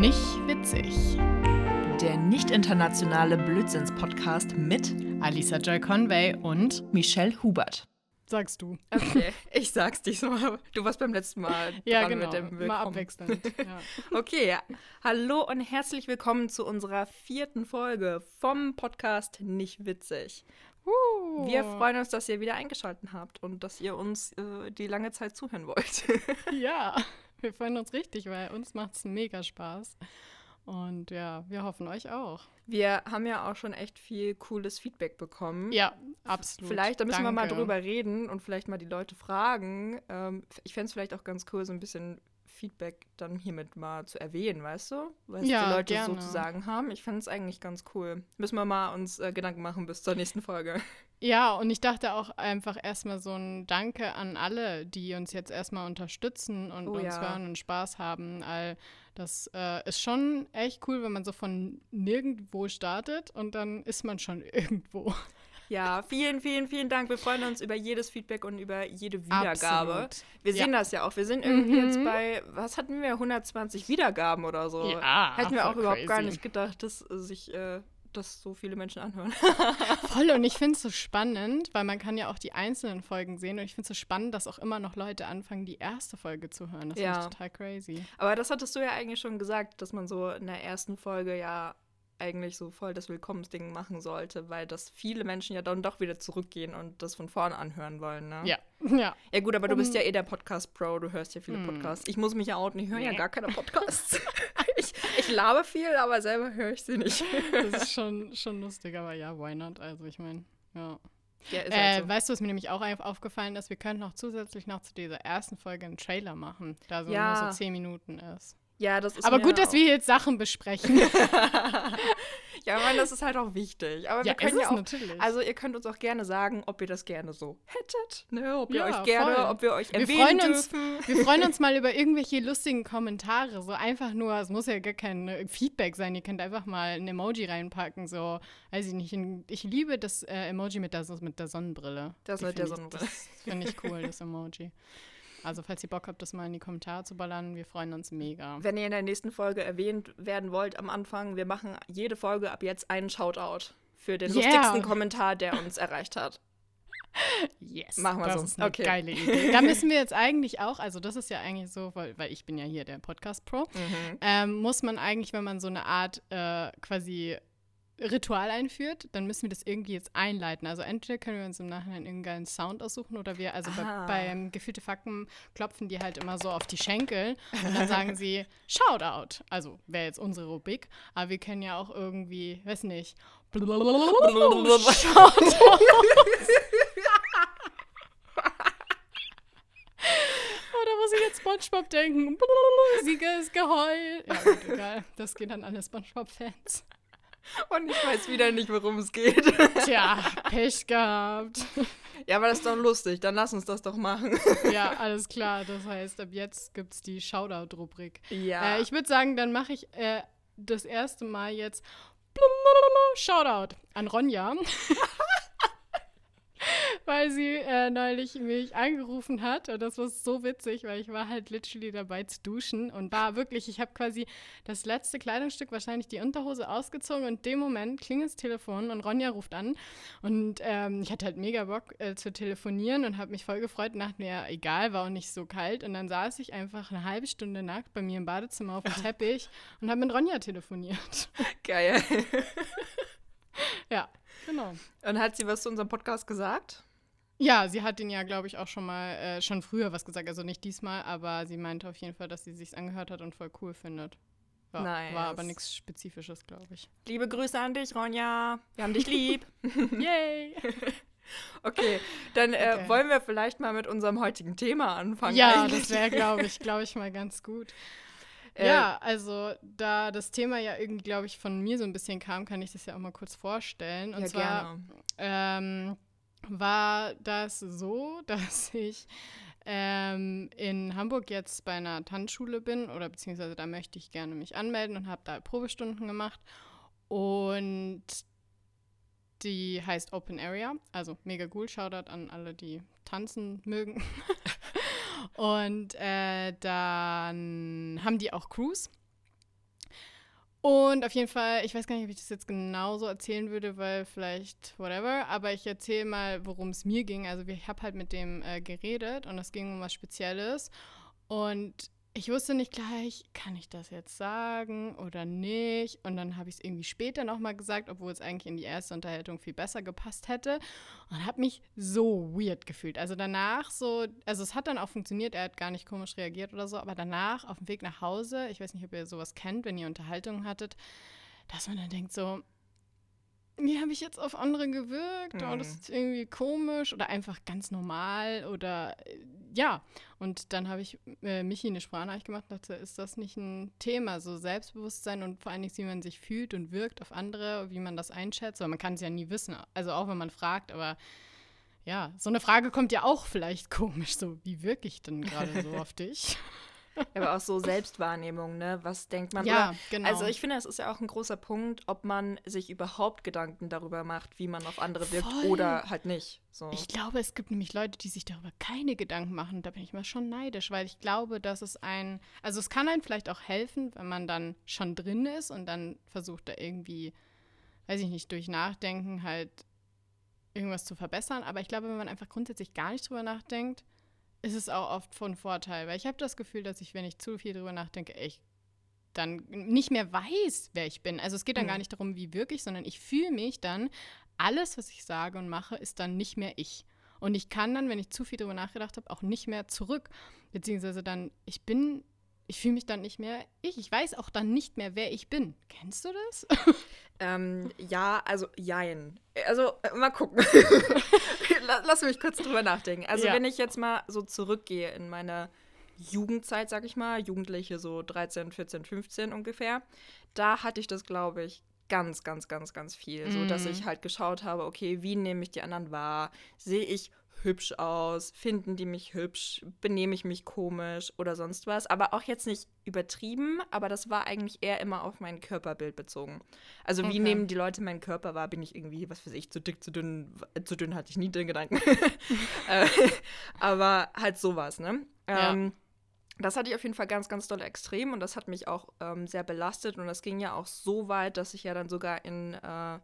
Nicht witzig. Der nicht internationale Blödsinns-Podcast mit Alisa Joy Conway und Michelle Hubert. sagst du. Okay, ich sag's diesmal. Du warst beim letzten Mal Ja, dran genau. mit dem Mal Willkommen. abwechselnd. Ja. Okay, hallo und herzlich willkommen zu unserer vierten Folge vom Podcast Nicht Witzig. Uh. Wir freuen uns, dass ihr wieder eingeschaltet habt und dass ihr uns äh, die lange Zeit zuhören wollt. Ja, wir freuen uns richtig, weil uns macht's mega Spaß. Und ja, wir hoffen euch auch. Wir haben ja auch schon echt viel cooles Feedback bekommen. Ja, absolut. Vielleicht, da müssen wir mal Danke. drüber reden und vielleicht mal die Leute fragen. Ähm, ich fände es vielleicht auch ganz cool, so ein bisschen Feedback dann hiermit mal zu erwähnen, weißt du? Was Ja, die Leute gerne. so zu sagen haben. Ich fände es eigentlich ganz cool. Müssen wir mal uns äh, Gedanken machen bis zur nächsten Folge. Ja, und ich dachte auch einfach erstmal so ein Danke an alle, die uns jetzt erstmal unterstützen und Oh uns ja. hören und Spaß haben. All das äh, ist schon echt cool, wenn man so von nirgendwo startet und dann ist man schon irgendwo. Ja, vielen, vielen, vielen Dank. Wir freuen uns über jedes Feedback und über jede Wiedergabe. Absolut. Wir Ja. sehen das ja auch. Wir sind irgendwie Mhm. jetzt bei, was hatten wir, 120 Wiedergaben oder so. Ja, Hätten wir auch überhaupt gar crazy. nicht gedacht, dass äh, sich äh, das so viele Menschen anhören. Voll und ich finde es so spannend, weil man kann ja auch die einzelnen Folgen sehen und ich finde es so spannend, dass auch immer noch Leute anfangen, die erste Folge zu hören. Das Ja. finde ich total crazy. Aber das hattest du ja eigentlich schon gesagt, dass man so in der ersten Folge ja eigentlich so voll das Willkommensding machen sollte, weil das viele Menschen ja dann doch wieder zurückgehen und das von vorne anhören wollen, ne? Ja, ja. Ja gut, aber du bist Um- ja eh der Podcast-Pro, du hörst ja viele Hm. Podcasts. Ich muss mich ja outen, ich höre ja Nee. gar keine Podcasts. ich, ich labe viel, aber selber höre ich sie nicht. Das ist schon, schon lustig, aber ja, why not? Also ich meine, ja. Ja, ist Äh, halt so. Weißt du, was mir nämlich auch auf- aufgefallen ist? Wir könnten auch zusätzlich noch zu dieser ersten Folge einen Trailer machen, da so Ja. nur so zehn Minuten ist. Ja, das ist Aber gut, dass wir jetzt Sachen besprechen. Ja, ich meine, das ist halt auch wichtig. Aber wir ist können ja auch natürlich. Also ihr könnt uns auch gerne sagen, ob ihr das gerne so hättet, ne? ob ihr Ja, euch gerne, voll. ob wir euch Wir erwähnen freuen uns- dürfen. Wir freuen uns mal über irgendwelche lustigen Kommentare. So einfach nur, es muss ja gar kein äh, Feedback sein. Ihr könnt einfach mal ein Emoji reinpacken. So, weiß ich nicht. Ich liebe das äh, Emoji mit der, mit der Sonnenbrille. Das Die mit der Sonnenbrille. Ich, das finde ich cool, das Emoji. Also, falls ihr Bock habt, das mal in die Kommentare zu ballern, wir freuen uns mega. Wenn ihr in der nächsten Folge erwähnt werden wollt am Anfang, wir machen jede Folge ab jetzt einen Shoutout für den Yeah. lustigsten Kommentar, der uns erreicht hat. Yes. Machen wir das so. ist eine Okay. geile Idee. Da müssen wir jetzt eigentlich auch, also das ist ja eigentlich so, weil, weil ich bin ja hier der Podcast-Pro, Mhm. ähm, muss man eigentlich, wenn man so eine Art äh, quasi Ritual einführt, dann müssen wir das irgendwie jetzt einleiten. Also entweder können wir uns im Nachhinein irgendeinen Sound aussuchen oder wir, also Ah. bei, beim Gefühlte Fakten klopfen die halt immer so auf die Schenkel und dann sagen sie Shoutout. Also wäre jetzt unsere Rubrik, aber wir können ja auch irgendwie, weiß nicht, Oder muss ich jetzt Spongebob denken? Siege ist geheult. Ja, gut, egal. Das geht an alle Spongebob-Fans. Und ich weiß wieder nicht, worum es geht. Tja, Pech gehabt. ja, aber das ist doch lustig. Dann lass uns das doch machen. Ja, alles klar. Das heißt, ab jetzt gibt es die Shoutout-Rubrik. Ja. Äh, ich würde sagen, dann mache ich äh, das erste Mal jetzt Shoutout an Ronja. weil sie äh, neulich mich angerufen hat und das war so witzig, weil ich war halt literally dabei zu duschen und war wirklich, ich habe quasi das letzte Kleidungsstück, wahrscheinlich die Unterhose ausgezogen und in dem Moment klingelt das Telefon und Ronja ruft an und ähm, ich hatte halt mega Bock äh, zu telefonieren und habe mich voll gefreut und dachte mir, ja, egal, war auch nicht so kalt und dann saß ich einfach eine halbe Stunde nackt bei mir im Badezimmer auf dem Teppich und habe mit Ronja telefoniert. Geil. ja, genau. Und hat sie was zu unserem Podcast gesagt? Ja, sie hat ihn ja, glaube ich, auch schon mal, äh, schon früher was gesagt. Also nicht diesmal, aber sie meinte auf jeden Fall, dass sie sich angehört hat und voll cool findet. Ja, Nice. War aber nichts Spezifisches, glaube ich. Liebe Grüße an dich, Ronja. Wir haben dich lieb. Yay! Okay, dann äh, Okay. wollen wir vielleicht mal mit unserem heutigen Thema anfangen. ja, eigentlich. das wäre, glaube ich, glaube ich, mal ganz gut. Äh, ja, also da das Thema ja irgendwie, glaube ich, von mir so ein bisschen kam, kann ich das ja auch mal kurz vorstellen. Und ja, zwar gerne. ähm, war das so, dass ich ähm, in Hamburg jetzt bei einer Tanzschule bin oder beziehungsweise da möchte ich gerne mich anmelden und habe da Probestunden gemacht. Und die heißt Open Area, also mega cool. Shoutout an alle, die tanzen mögen. Und äh, dann haben die auch Crews. Und auf jeden Fall, ich weiß gar nicht, ob ich das jetzt genauso erzählen würde, weil vielleicht whatever, aber ich erzähle mal, worum es mir ging. Also ich habe halt mit dem äh, geredet und es ging um was Spezielles. Und ich wusste nicht gleich, kann ich das jetzt sagen oder nicht? Und dann habe ich es irgendwie später nochmal gesagt, obwohl es eigentlich in die erste Unterhaltung viel besser gepasst hätte. Und habe mich so weird gefühlt. Also danach so, also es hat dann auch funktioniert, er hat gar nicht komisch reagiert oder so, aber danach auf dem Weg nach Hause, ich weiß nicht, ob ihr sowas kennt, wenn ihr Unterhaltungen hattet, dass man dann denkt so, wie habe ich jetzt auf andere gewirkt? Mhm. Oh, das ist irgendwie komisch oder einfach ganz normal oder äh, ja. Und dann habe ich äh, Michi eine Sprachnachricht gemacht und dachte, ist das nicht ein Thema, so Selbstbewusstsein und vor allen Dingen, wie man sich fühlt und wirkt auf andere, wie man das einschätzt, weil man kann es ja nie wissen, also auch wenn man fragt, aber ja, so eine Frage kommt ja auch vielleicht komisch, so wie wirke ich denn gerade so auf dich? Aber auch so Selbstwahrnehmung, ne? Was denkt man? Ja, Oder, genau. Also ich finde, es ist ja auch ein großer Punkt, ob man sich überhaupt Gedanken darüber macht, wie man auf andere wirkt Voll. oder halt nicht. So. Ich glaube, es gibt nämlich Leute, die sich darüber keine Gedanken machen. Da bin ich mal schon neidisch, weil ich glaube, dass es ein, also es kann einem vielleicht auch helfen, wenn man dann schon drin ist und dann versucht da irgendwie, weiß ich nicht, durch Nachdenken halt irgendwas zu verbessern. Aber ich glaube, wenn man einfach grundsätzlich gar nicht drüber nachdenkt, ist es auch oft von Vorteil, weil ich habe das Gefühl, dass ich, wenn ich zu viel drüber nachdenke, echt dann nicht mehr weiß, wer ich bin. Also es geht dann Mhm. gar nicht darum, wie wirklich, sondern ich fühle mich dann, alles, was ich sage und mache, ist dann nicht mehr ich. Und ich kann dann, wenn ich zu viel drüber nachgedacht habe, auch nicht mehr zurück. Beziehungsweise dann, ich bin, ich fühle mich dann nicht mehr ich. Ich weiß auch dann nicht mehr, wer ich bin. Kennst du das? Ähm, ja, also jein. Also äh, mal gucken. La- Lass mich kurz drüber nachdenken. Also Ja. wenn ich jetzt mal so zurückgehe in meine Jugendzeit, sag ich mal, Jugendliche so 13, 14, 15 ungefähr, da hatte ich das, glaube ich, ganz, ganz, ganz, ganz viel. So, dass Mhm. ich halt geschaut habe, okay, wie nehme ich die anderen wahr? Sehe ich hübsch aus? Finden die mich hübsch? Benehme ich mich komisch oder sonst was? Aber auch jetzt nicht übertrieben, aber das war eigentlich eher immer auf mein Körperbild bezogen. Also wie Okay. nehmen die Leute meinen Körper wahr? Bin ich irgendwie, was weiß ich, zu dick, zu dünn? Zu dünn hatte ich nie den Gedanken. Äh, aber halt sowas, ne? Ja. Ähm, das hatte ich auf jeden Fall ganz, ganz doll extrem und das hat mich auch ähm, sehr belastet und das ging ja auch so weit, dass ich ja dann sogar in äh,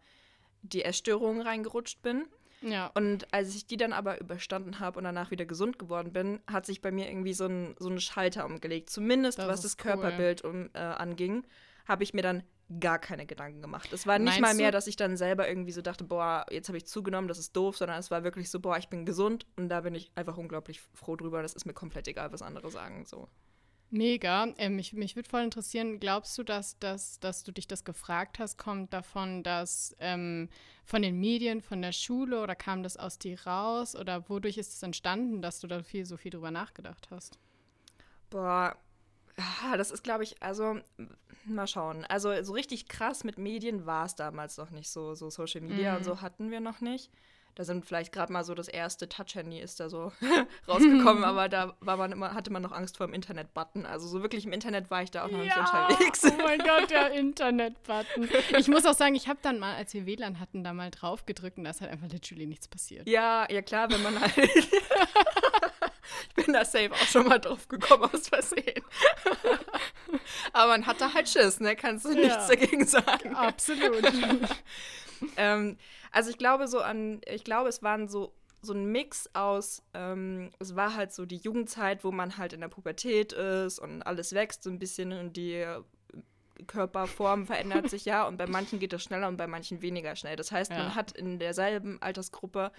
die Essstörungen reingerutscht bin. Ja. Und als ich die dann aber überstanden habe und danach wieder gesund geworden bin, hat sich bei mir irgendwie so ein, so ein Schalter umgelegt. Zumindest Das was das ist cool. Körperbild um, äh, anging, habe ich mir dann gar keine Gedanken gemacht. Es war nicht Meinst mal mehr, dass ich dann selber irgendwie so dachte, boah, jetzt habe ich zugenommen, das ist doof, sondern es war wirklich so, boah, ich bin gesund und da bin ich einfach unglaublich froh drüber. Das ist mir komplett egal, was andere sagen. So. Mega. Ähm, mich mich würde voll interessieren, glaubst du, dass, dass, dass du dich das gefragt hast, kommt davon, dass ähm, von den Medien, von der Schule oder kam das aus dir raus oder wodurch ist es entstanden, dass du da viel, so viel drüber nachgedacht hast? Boah, ah, das ist, glaube ich, also mal schauen. Also so richtig krass mit Medien war es damals noch nicht so. So Social Media Mhm. und so hatten wir noch nicht. Da sind vielleicht gerade mal so das erste Touch-Handy ist da so rausgekommen, aber da war man immer, hatte man noch Angst vor dem Internet-Button. Also so wirklich im Internet war ich da auch noch nicht unterwegs. Oh mein Gott, der Internet-Button. Ich muss auch sagen, ich habe dann mal, als wir WLAN hatten, da mal drauf gedrückt und da ist halt einfach literally nichts passiert. Ja, ja klar, wenn man halt. ich bin da safe auch schon mal drauf gekommen aus Versehen. Aber man hatte halt Schiss, ne? Kannst du Ja. nichts dagegen sagen. Absolut. ähm, also ich glaube so an, ich glaube, es waren so so ein Mix aus, ähm, es war halt so die Jugendzeit, wo man halt in der Pubertät ist und alles wächst so ein bisschen und die äh, Körperform verändert sich ja und bei manchen geht das schneller und bei manchen weniger schnell. Das heißt, Ja. man hat in derselben Altersgruppe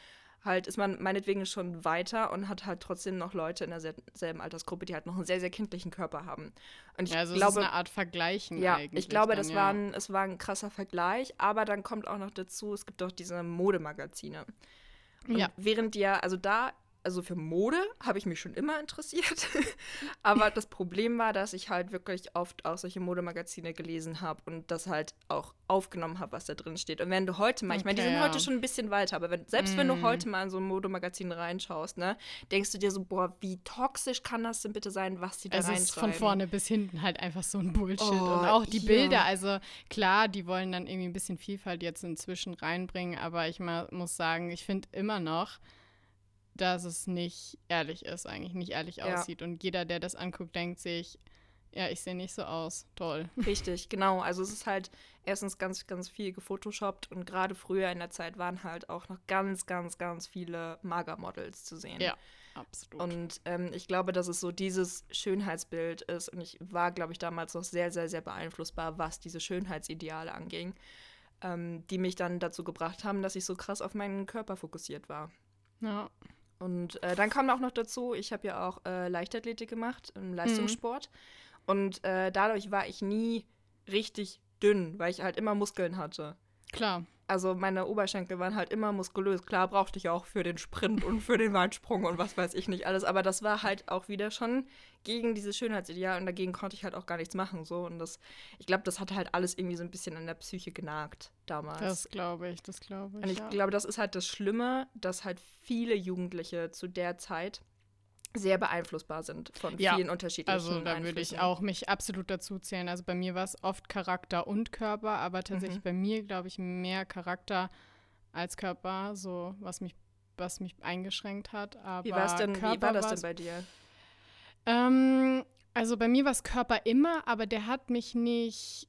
halt, ist man meinetwegen schon weiter und hat halt trotzdem noch Leute in derselben Altersgruppe, die halt noch einen sehr, sehr kindlichen Körper haben. Und ich Ja, also glaube, es ist eine Art Vergleichen ja, eigentlich. ich glaube, dann, das ja. war ein, es war ein krasser Vergleich, aber dann kommt auch noch dazu, es gibt auch diese Modemagazine. Und Ja. während die ja, also da, also für Mode habe ich mich schon immer interessiert. aber das Problem war, dass ich halt wirklich oft auch solche Modemagazine gelesen habe und das halt auch aufgenommen habe, was da drin steht. Und wenn du heute mal, ich meine, die Okay, sind ja. heute schon ein bisschen weiter, aber wenn, selbst wenn du Mm. heute mal in so ein Modemagazin reinschaust, ne, denkst du dir so, boah, wie toxisch kann das denn bitte sein, was die da Es ist von reinschreiben? vorne bis hinten halt einfach so ein Bullshit. Oh, und auch die ja. Bilder, also klar, die wollen dann irgendwie ein bisschen Vielfalt jetzt inzwischen reinbringen, aber ich ma muss sagen, ich finde immer noch, dass es nicht ehrlich ist, eigentlich nicht ehrlich Ja. aussieht. Und jeder, der das anguckt, denkt sich, ja, ich sehe nicht so aus. Toll. Richtig, genau. Also es ist halt erstens ganz, ganz viel gefotoshoppt und gerade früher in der Zeit waren halt auch noch ganz, ganz, ganz viele Magermodels zu sehen. Ja, absolut. Und ähm, ich glaube, dass es so dieses Schönheitsbild ist. Und ich war, glaube ich, damals noch sehr, sehr, sehr beeinflussbar, was diese Schönheitsideale anging, ähm, die mich dann dazu gebracht haben, dass ich so krass auf meinen Körper fokussiert war. ja. Und äh, dann kam auch noch dazu, ich habe ja auch äh, Leichtathletik gemacht im Leistungssport. Und äh, dadurch war ich nie richtig dünn, weil ich halt immer Muskeln hatte. Klar. Also meine Oberschenkel waren halt immer muskulös. Klar brauchte ich auch für den Sprint und für den Weitsprung und was weiß ich nicht alles. Aber das war halt auch wieder schon gegen dieses Schönheitsideal und dagegen konnte ich halt auch gar nichts machen. So. Und das, ich glaube, das hat halt alles irgendwie so ein bisschen an der Psyche genagt damals. Das glaube ich, das glaube ich. Und ich ja. glaube, das ist halt das Schlimme, dass halt viele Jugendliche zu der Zeit sehr beeinflussbar sind von Ja, vielen unterschiedlichen Also da würde ich auch mich absolut dazu zählen. Also bei mir war es oft Charakter und Körper, aber tatsächlich Mhm. bei mir, glaube ich, mehr Charakter als Körper, so was mich, was mich eingeschränkt hat. Aber Wie, war's denn, wie war das denn bei dir? Ähm, also bei mir war es Körper immer, aber der hat mich nicht.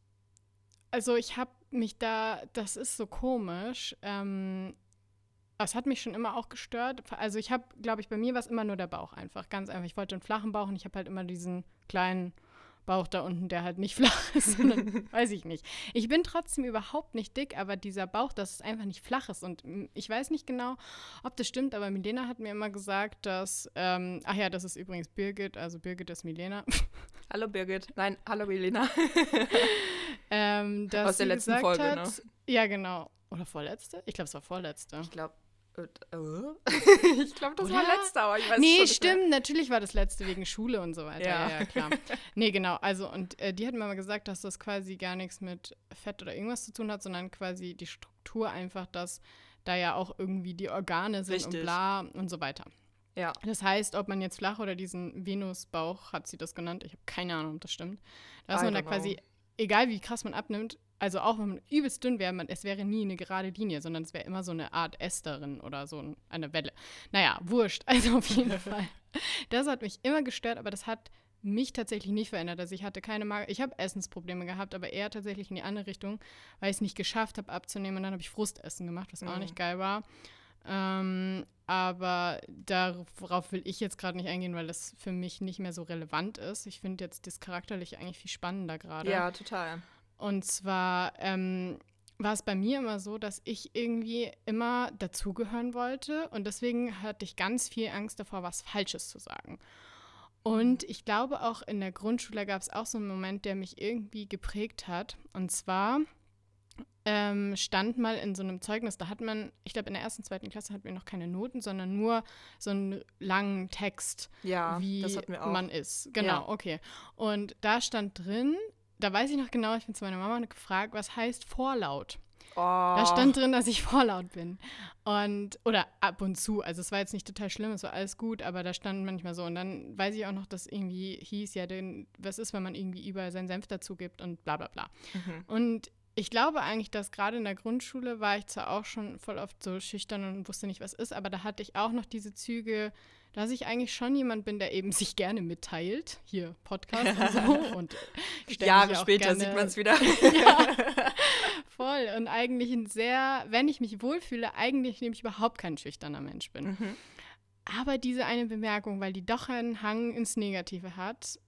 Also ich habe mich da, das ist so komisch. Ähm, es hat mich schon immer auch gestört. Also ich habe, glaube ich, bei mir war es immer nur der Bauch einfach, ganz einfach. Ich wollte einen flachen Bauch und ich habe halt immer diesen kleinen Bauch da unten, der halt nicht flach ist, sondern weiß ich nicht. Ich bin trotzdem überhaupt nicht dick, aber dieser Bauch, das ist einfach nicht flach ist. Und mm, ich weiß nicht genau, ob das stimmt, aber Milena hat mir immer gesagt, dass, ähm, ach ja, das ist übrigens Birgit, also Birgit ist Milena, Hallo Birgit. Nein, hallo Elena. ähm, dass Aus der letzten gesagt Folge, hat, ne? Ja, genau. Oder vorletzte? Ich glaube, es war vorletzte. Ich glaube? ich glaube, das war Oder? letzter, aber ich weiß Nee, nicht mehr. stimmt, natürlich war das letzte wegen Schule und so weiter. Ja, Ja. ja, klar. nee, genau. Also, und äh, die hat mir mal gesagt, dass das quasi gar nichts mit Fett oder irgendwas zu tun hat, sondern quasi die Struktur einfach, dass da ja auch irgendwie die Organe sind und Richtig. bla und so weiter. Ja. Das heißt, ob man jetzt flach oder diesen Venusbauch, hat sie das genannt, ich habe keine Ahnung, ob das stimmt. Da ist I man da quasi, egal wie krass man abnimmt, also auch wenn man übelst dünn wäre, man, es wäre nie eine gerade Linie, sondern es wäre immer so eine Art S darin oder so ein, eine Welle. Naja, wurscht, also auf jeden Fall. Das hat mich immer gestört, aber das hat mich tatsächlich nicht verändert. Also ich hatte keine Magen, ich habe Essensprobleme gehabt, aber eher tatsächlich in die andere Richtung, weil ich es nicht geschafft habe abzunehmen und dann habe ich Frustessen gemacht, was auch Mhm. nicht geil war. Ähm, aber darauf will ich jetzt gerade nicht eingehen, weil das für mich nicht mehr so relevant ist. Ich finde jetzt das Charakterliche eigentlich viel spannender gerade. Ja, total. Und zwar ähm, war es bei mir immer so, dass ich irgendwie immer dazugehören wollte und deswegen hatte ich ganz viel Angst davor, was Falsches zu sagen. Und ich glaube auch in der Grundschule gab es auch so einen Moment, der mich irgendwie geprägt hat. Und zwar ähm, stand mal in so einem Zeugnis, da hat man, ich glaube in der ersten, zweiten Klasse hatten wir noch keine Noten, sondern nur so einen langen Text Ja, wie man ist. Genau, Ja. okay. Und da stand drin, da weiß ich noch genau, ich bin zu meiner Mama gefragt, was heißt Vorlaut? oh, Da stand drin, dass ich vorlaut bin. Und, oder ab und zu, also es war jetzt nicht total schlimm, es war alles gut, aber da stand manchmal so. Und dann weiß ich auch noch, dass irgendwie hieß, ja, denn, was ist, wenn man irgendwie überall seinen Senf dazu gibt und bla bla bla. Mhm. Und ich glaube eigentlich, dass gerade in der Grundschule war ich zwar auch schon voll oft so schüchtern und wusste nicht, was ist, aber da hatte ich auch noch diese Züge, dass ich eigentlich schon jemand bin, der eben sich gerne mitteilt. Hier, Podcast und so. Und Jahre später gerne, sieht man es wieder. ja, voll. Und eigentlich ein sehr, wenn ich mich wohlfühle, eigentlich nämlich überhaupt kein schüchterner Mensch bin. Mhm. Aber diese eine Bemerkung, weil die doch einen Hang ins Negative hat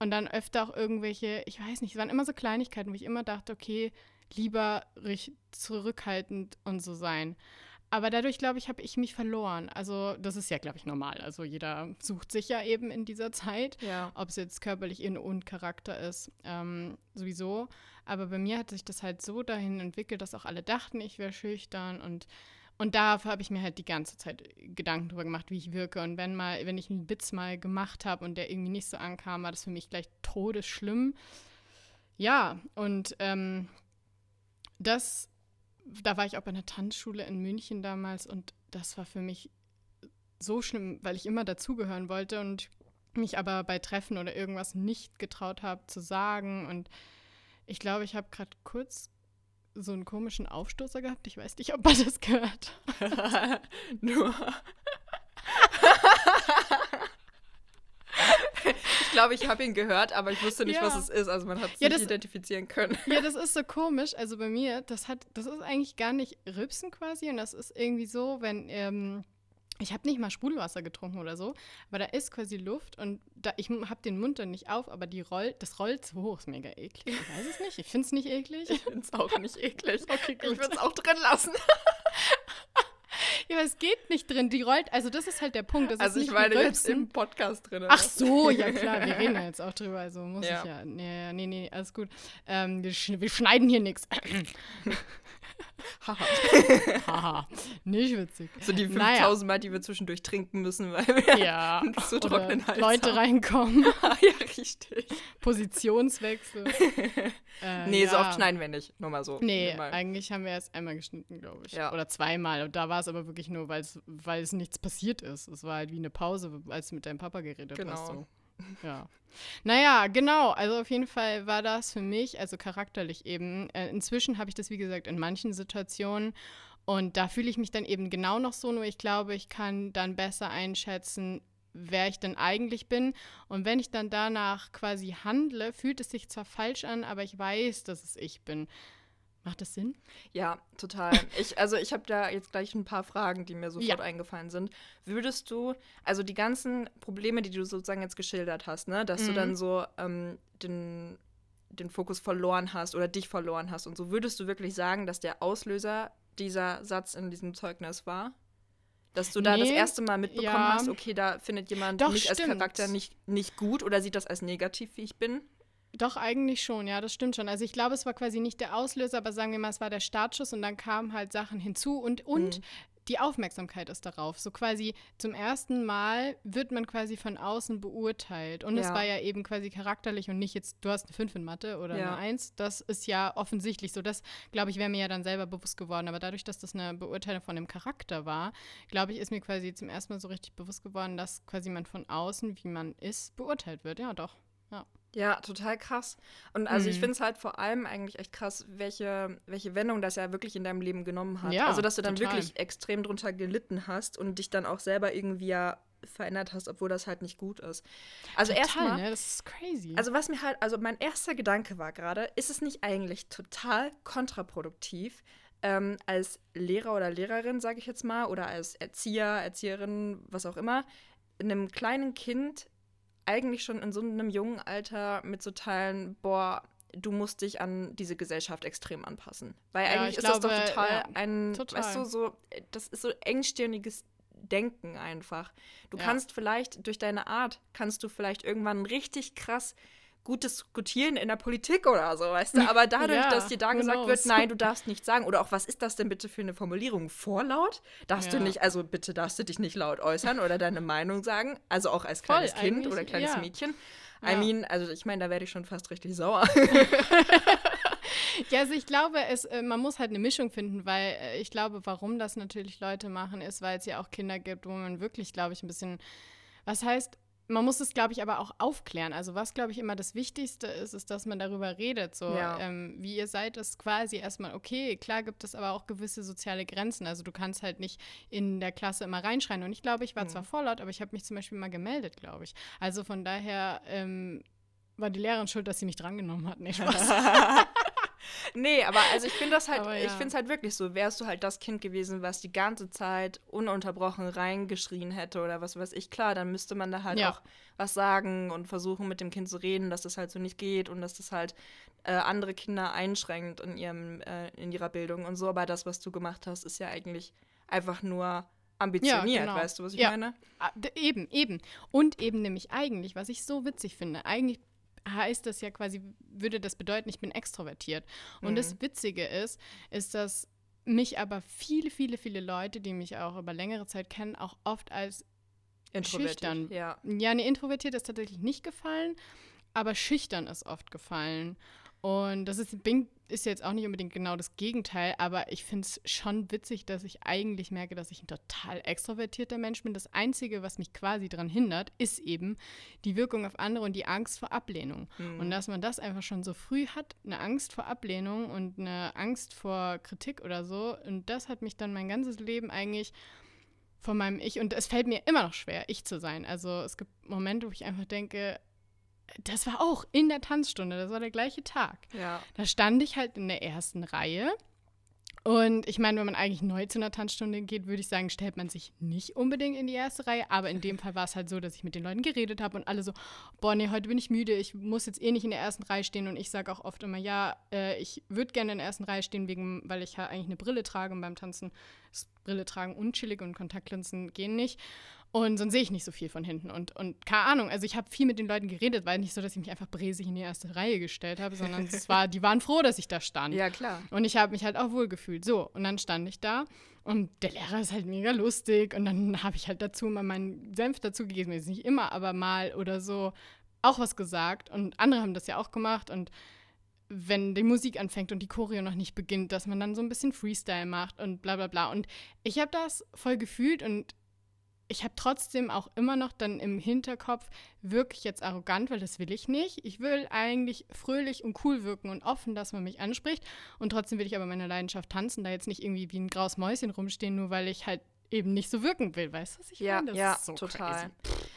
und dann öfter auch irgendwelche, ich weiß nicht, es waren immer so Kleinigkeiten, wo ich immer dachte, okay, lieber zurückhaltend und so sein. Aber dadurch, glaube ich, habe ich mich verloren. Also das ist ja, glaube ich, normal. Also jeder sucht sich ja eben in dieser Zeit Ja. ob es jetzt körperlich in und Charakter ist, ähm, sowieso. Aber bei mir hat sich das halt so dahin entwickelt, dass auch alle dachten, ich wäre schüchtern und und da habe ich mir halt die ganze Zeit Gedanken drüber gemacht, wie ich wirke. Und wenn mal, wenn ich einen Witz mal gemacht habe und der irgendwie nicht so ankam, war das für mich gleich todesschlimm. Ja, und ähm, das, da war ich auch bei einer Tanzschule in München damals und das war für mich so schlimm, weil ich immer dazugehören wollte und mich aber bei Treffen oder irgendwas nicht getraut habe zu sagen. Und ich glaube, ich habe gerade kurz so einen komischen Aufstoßer gehabt. Ich weiß nicht, ob man das gehört. Nur. ich glaube, ich habe ihn gehört, aber ich wusste nicht, Ja. was es ist. Also man hat es Ja, nicht das- identifizieren können. Ja, das ist so komisch. Also bei mir, das hat, das ist eigentlich gar nicht Rübsen quasi. Und das ist irgendwie so, wenn, ähm, ich habe nicht mal Sprudelwasser getrunken oder so, aber da ist quasi Luft und da, ich habe den Mund dann nicht auf, aber die rollt, das rollt so hoch, ist mega eklig. Ich weiß es nicht, ich finde es nicht eklig. Ich finde es auch nicht eklig. Okay, Ich würde es auch drin lassen. Ja, aber es geht nicht drin, die rollt, also das ist halt der Punkt. Das Also ich meine jetzt im Podcast drin. Ach so, ja klar, wir reden ja jetzt auch drüber, also muss Ja. ich ja. Nee, nee, nee, alles gut. Ähm, wir schneiden hier nichts. Haha. Haha, nicht witzig. So die Naja. 5000 Mal, die wir zwischendurch trinken müssen, weil wir Ja, so trockenen Hals Leute haben. reinkommen, ja, richtig. Positionswechsel. Äh, Nee, so ja. oft schneiden wir nicht. Nur mal so. Nee, mal. eigentlich haben wir erst einmal geschnitten, glaube ich. Ja. Oder zweimal. Und da war es aber wirklich nur, weil es nichts passiert ist. Es war halt wie eine Pause, als du mit deinem Papa geredet Genau. hast. So. Ja. Naja, genau. Also auf jeden Fall war das für mich, also charakterlich eben. Äh, inzwischen habe ich das, wie gesagt, in manchen Situationen. Und da fühle ich mich dann eben genau noch so, nur ich glaube, ich kann dann besser einschätzen, wer ich denn eigentlich bin. Und wenn ich dann danach quasi handle, fühlt es sich zwar falsch an, aber ich weiß, dass es ich bin. Macht das Sinn? Ja, total. Ich, also ich habe da jetzt gleich ein paar Fragen, die mir sofort Ja. eingefallen sind. Würdest du, also die ganzen Probleme, die du sozusagen jetzt geschildert hast, ne, dass du Mhm. dann so ähm, den, den Fokus verloren hast oder dich verloren hast und so, würdest du wirklich sagen, dass der Auslöser dieser Satz in diesem Zeugnis war? Dass du da das Nee, erste Mal mitbekommen ja. hast, okay, da findet jemand Doch, mich als stimmt. Charakter nicht, nicht gut oder sieht das als negativ, wie ich bin? Doch, eigentlich schon, ja, das stimmt schon. Also ich glaube, es war quasi nicht der Auslöser, aber sagen wir mal, es war der Startschuss und dann kamen halt Sachen hinzu und, und die Aufmerksamkeit ist darauf. So quasi zum ersten Mal wird man quasi von außen beurteilt. Und es Ja. war ja eben quasi charakterlich und nicht jetzt, du hast eine 5 in Mathe oder Ja. eine 1. Das ist ja offensichtlich so. Das, glaube ich, wäre mir ja dann selber bewusst geworden. Aber dadurch, dass das eine Beurteilung von dem Charakter war, glaube ich, ist mir quasi zum ersten Mal so richtig bewusst geworden, dass quasi man von außen, wie man ist, beurteilt wird. Ja, doch. Ja. Ja, total krass. Und also ich Mhm. finde es halt vor allem eigentlich echt krass, welche, welche Wendung das ja wirklich in deinem Leben genommen hat. Ja, also, dass du dann total. wirklich extrem drunter gelitten hast und dich dann auch selber irgendwie ja verändert hast, obwohl das halt nicht gut ist. Also erstmal, ne? Das ist crazy. also was mir halt, also mein erster Gedanke war gerade, ist es nicht eigentlich total kontraproduktiv, ähm, als Lehrer oder Lehrerin, sage ich jetzt mal, oder als Erzieher, Erzieherin, was auch immer, einem kleinen Kind eigentlich schon in so einem jungen Alter mitzuteilen, boah, du musst dich an diese Gesellschaft extrem anpassen. Weil Ja, eigentlich ich ist das glaube, doch total ja, ein, total. weißt du, so, das ist so engstirniges Denken einfach. Du Ja. kannst vielleicht durch deine Art, kannst du vielleicht irgendwann richtig krass gut diskutieren in der Politik oder so, weißt du? Aber dadurch, Ja, dass dir da gesagt wird, nein, du darfst nicht sagen, oder auch, was ist das denn bitte für eine Formulierung? Vorlaut? Darfst du Ja. nicht, also bitte darfst du dich nicht laut äußern oder deine Meinung sagen, also auch als kleines Voll, Kind oder kleines ja. Mädchen. I mean, also ich meine, da werde ich schon fast richtig sauer. Ja, also ich glaube, es, äh, man muss halt eine Mischung finden, weil äh, ich glaube, warum das natürlich Leute machen, ist, weil es ja auch Kinder gibt, wo man wirklich, glaube ich, ein bisschen, was heißt, man muss es, glaube ich, aber auch aufklären. Also was, glaube ich, immer das Wichtigste ist, ist, dass man darüber redet. So, Ja. ähm, wie ihr seid, ist quasi erstmal okay. Klar gibt es aber auch gewisse soziale Grenzen. Also du kannst halt nicht in der Klasse immer reinschreien. Und ich glaube, ich war zwar vorlaut, aber ich habe mich zum Beispiel mal gemeldet, glaube ich. Also von daher ähm, war die Lehrerin schuld, dass sie mich drangenommen hat. Nee, Spaß. nee, aber also ich finde das halt, Aber ich ja. finde es halt wirklich so, wärst du halt das Kind gewesen, was die ganze Zeit ununterbrochen reingeschrien hätte oder was weiß ich, klar, dann müsste man da halt Ja. auch was sagen und versuchen mit dem Kind zu reden, dass das halt so nicht geht und dass das halt äh, andere Kinder einschränkt in ihrem, äh, in ihrer Bildung und so, aber das, was du gemacht hast, ist ja eigentlich einfach nur ambitioniert, genau. weißt du, was ich Ja. meine? Ah, Eben, eben. Und eben nämlich eigentlich, was ich so witzig finde, eigentlich heißt das ja quasi, würde das bedeuten, ich bin extrovertiert. Und Mhm. das Witzige ist, ist, dass mich aber viele, viele, viele Leute, die mich auch über längere Zeit kennen, auch oft als Schüchtern. Ja. Ja, eine introvertiert ist tatsächlich nicht gefallen, aber schüchtern ist oft gefallen. Und das ist, bin- ist jetzt auch nicht unbedingt genau das Gegenteil, aber ich finde es schon witzig, dass ich eigentlich merke, dass ich ein total extrovertierter Mensch bin. Das Einzige, was mich quasi daran hindert, ist eben die Wirkung auf andere und die Angst vor Ablehnung. Mhm. Und dass man das einfach schon so früh hat, eine Angst vor Ablehnung und eine Angst vor Kritik oder so. Und das hat mich dann mein ganzes Leben eigentlich von meinem Ich, und es fällt mir immer noch schwer, ich zu sein. Also es gibt Momente, wo ich einfach denke, das war auch in der Tanzstunde, das war der gleiche Tag. Ja. Da stand ich halt in der ersten Reihe. Und ich meine, wenn man eigentlich neu zu einer Tanzstunde geht, würde ich sagen, stellt man sich nicht unbedingt in die erste Reihe. Aber in dem Fall war es halt so, dass ich mit den Leuten geredet habe und alle so, boah, nee, heute bin ich müde, ich muss jetzt eh nicht in der ersten Reihe stehen. Und ich sage auch oft immer, ja, äh, ich würde gerne in der ersten Reihe stehen, wegen, weil ich ja eigentlich eine Brille trage und beim Tanzen ist Brille tragen unchillig und Kontaktlinsen gehen nicht. Und sonst sehe ich nicht so viel von hinten. Und, und keine Ahnung, also ich habe viel mit den Leuten geredet, weil nicht so, dass ich mich einfach bräsig in die erste Reihe gestellt habe, sondern es war, die waren froh, dass ich da stand. Ja, klar. Und ich habe mich halt auch wohl gefühlt. So, und dann stand ich da und der Lehrer ist halt mega lustig. Und dann habe ich halt dazu mal meinen Senf dazugegeben. Jetzt nicht immer, aber mal oder so auch was gesagt. Und andere haben das ja auch gemacht. Und wenn die Musik anfängt und die Choreo noch nicht beginnt, dass man dann so ein bisschen Freestyle macht und bla bla bla. Und ich habe das voll gefühlt und ich habe trotzdem auch immer noch dann im Hinterkopf, wirklich jetzt arrogant, weil das will ich nicht. Ich will eigentlich fröhlich und cool wirken und offen, dass man mich anspricht. Und trotzdem will ich aber meine Leidenschaft tanzen, da jetzt nicht irgendwie wie ein graues Mäuschen rumstehen, nur weil ich halt eben nicht so wirken will. Weißt du, was ich ja, meine? Das ja, ist so total.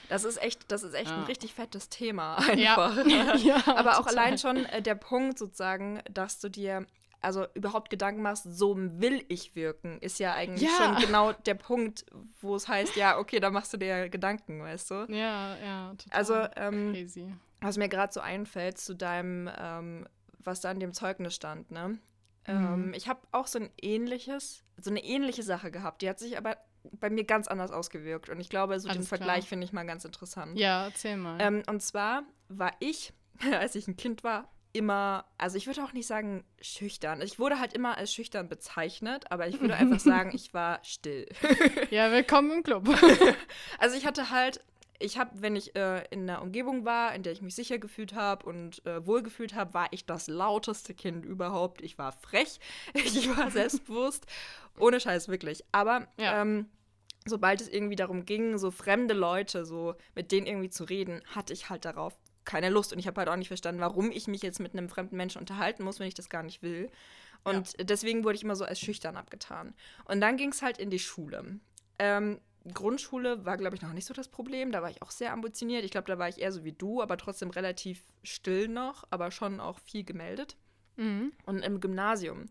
Das ist echt, das ist echt Ja. ein richtig fettes Thema Ja. einfach. Ja, Aber auch total. allein schon äh, der Punkt sozusagen, dass du dir also überhaupt Gedanken machst, so will ich wirken, ist ja eigentlich Ja. schon genau der Punkt, wo es heißt, ja, okay, da machst du dir Gedanken, weißt du? Ja, ja, total. Also, ähm, crazy. was mir gerade so einfällt zu deinem, ähm, was da in dem Zeugnis stand, ne? Mhm. Ähm, ich habe auch so ein ähnliches, so eine ähnliche Sache gehabt. Die hat sich aber bei mir ganz anders ausgewirkt. Und ich glaube, so den Alles klar. Vergleich finde ich mal ganz interessant. Ja, erzähl mal. Ähm, und zwar war ich, als ich ein Kind war, immer, also ich würde auch nicht sagen schüchtern. Ich wurde halt immer als schüchtern bezeichnet, aber ich würde einfach sagen, ich war still. ja, willkommen im Club. Also ich hatte halt, ich habe, wenn ich äh, in einer Umgebung war, in der ich mich sicher gefühlt habe und äh, wohlgefühlt habe, war ich das lauteste Kind überhaupt. Ich war frech, ich war selbstbewusst, ohne Scheiß wirklich. Aber Ja. ähm, sobald es irgendwie darum ging, so fremde Leute, so mit denen irgendwie zu reden, hatte ich halt darauf keine Lust und ich habe halt auch nicht verstanden, warum ich mich jetzt mit einem fremden Menschen unterhalten muss, wenn ich das gar nicht will. Und deswegen wurde ich immer so als schüchtern abgetan. Und dann ging es halt in die Schule. Ähm, Grundschule war, glaube ich, noch nicht so das Problem. Da war ich auch sehr ambitioniert. Ich glaube, da war ich eher so wie du, aber trotzdem relativ still noch, aber schon auch viel gemeldet. mhm. Und im Gymnasium.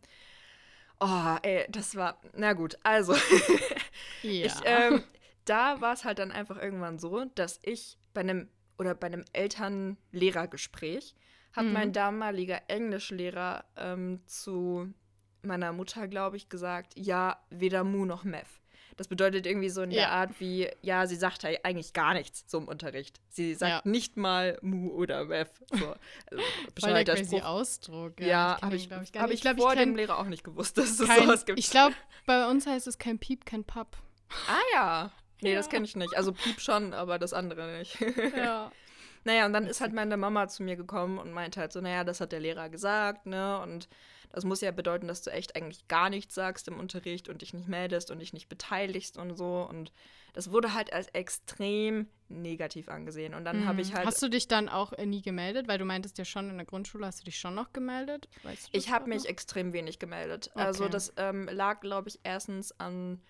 Oh, ey, das war. Na gut, also. Ja. Ich, ähm, da war es halt dann einfach irgendwann so, dass ich bei einem oder bei einem Eltern-Lehrer-Gespräch hat Mhm. mein damaliger Englischlehrer ähm, zu meiner Mutter, glaube ich, gesagt, ja, weder Mu noch Meth. Das bedeutet irgendwie so in der Ja. Art wie, ja, sie sagt halt eigentlich gar nichts im Unterricht. Sie sagt Ja. nicht mal Mu oder Meth. So, also, Voll der crazy. Ausdruck. Ja, kenn habe ich, glaub ich, hab ich, glaube, vor ich dem Lehrer auch nicht gewusst, dass es kein, sowas gibt. Ich glaube, bei uns heißt es kein Piep, kein Papp. Ah ja. Nee, das Ja. kenne ich nicht. Also Piep schon, aber das andere nicht. Ja. naja, und dann ist halt meine Mama zu mir gekommen und meinte halt so, naja, das hat der Lehrer gesagt, ne? Und das muss ja bedeuten, dass du echt eigentlich gar nichts sagst im Unterricht und dich nicht meldest und dich nicht beteiligst und so. Und das wurde halt als extrem negativ angesehen. Und dann habe ich halt. Mhm. Hast du dich dann auch äh, nie gemeldet? Weil du meintest ja schon, in der Grundschule hast du dich schon noch gemeldet. Weißt du das Ich habe mich noch? extrem wenig gemeldet. Also Okay. das ähm, lag, glaube ich, erstens an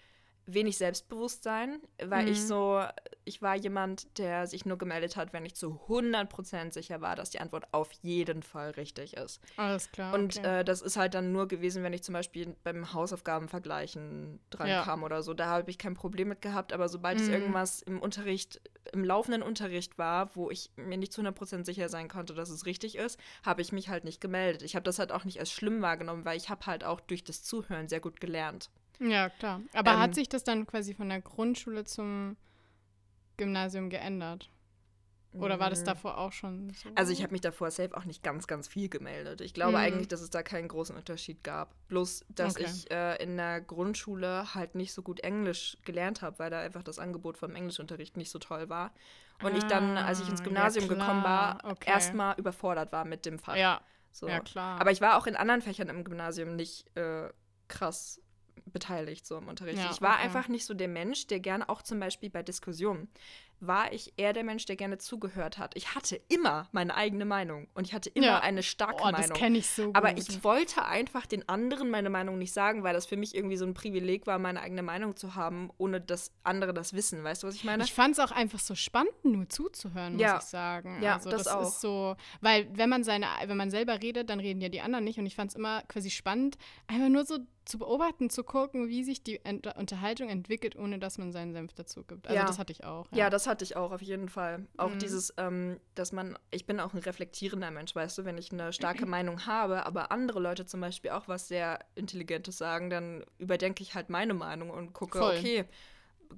wenig Selbstbewusstsein, weil ich Mhm. so, ich war jemand, der sich nur gemeldet hat, wenn ich zu 100% sicher war, dass die Antwort auf jeden Fall richtig ist. Alles klar. Und okay. äh, das ist halt dann nur gewesen, wenn ich zum Beispiel beim Hausaufgabenvergleichen dran Ja. kam oder so. Da habe ich kein Problem mit gehabt, aber sobald es Mhm. irgendwas im Unterricht, im laufenden Unterricht war, wo ich mir nicht zu 100% sicher sein konnte, dass es richtig ist, habe ich mich halt nicht gemeldet. Ich habe das halt auch nicht als schlimm wahrgenommen, weil ich habe halt auch durch das Zuhören sehr gut gelernt. Ja, klar. Aber ähm, hat sich das dann quasi von der Grundschule zum Gymnasium geändert? Oder war das davor auch schon so? Also ich habe mich davor safe auch nicht ganz, ganz viel gemeldet. Ich glaube Mhm. eigentlich, dass es da keinen großen Unterschied gab. Bloß, dass Okay. ich äh, in der Grundschule halt nicht so gut Englisch gelernt habe, weil da einfach das Angebot vom Englischunterricht nicht so toll war. Und ich dann, als ich ins Ah, Gymnasium ja, gekommen war. Okay. erstmal überfordert war mit dem Fach. Ja, so. ja, klar. Aber ich war auch in anderen Fächern im Gymnasium nicht äh, krass beteiligt so im Unterricht. Ja, ich war okay. einfach nicht so der Mensch, der gerne auch zum Beispiel bei Diskussionen. War ich eher der Mensch, der gerne zugehört hat. Ich hatte immer meine eigene Meinung und ich hatte immer Ja. eine starke Oh, das Meinung. kenne ich so gut. Aber ich wollte einfach den anderen meine Meinung nicht sagen, weil das für mich irgendwie so ein Privileg war, meine eigene Meinung zu haben, ohne dass andere das wissen. Weißt du, was ich meine? Ich fand es auch einfach so spannend, nur zuzuhören, muss Ja. ich sagen. Ja, also das das, auch. ist so, weil wenn man seine, wenn man selber redet, dann reden ja die anderen nicht. Und ich fand es immer quasi spannend, einfach nur so zu beobachten, zu gucken, wie sich die Ent Unterhaltung entwickelt, ohne dass man seinen Senf dazu gibt. Also Ja. das hatte ich auch. Ja, das hatte ich auch auf jeden Fall. Auch Mhm. dieses, ähm, dass man, ich bin auch ein reflektierender Mensch, weißt du, wenn ich eine starke Meinung habe, aber andere Leute zum Beispiel auch was sehr Intelligentes sagen, dann überdenke ich halt meine Meinung und gucke, Voll. okay,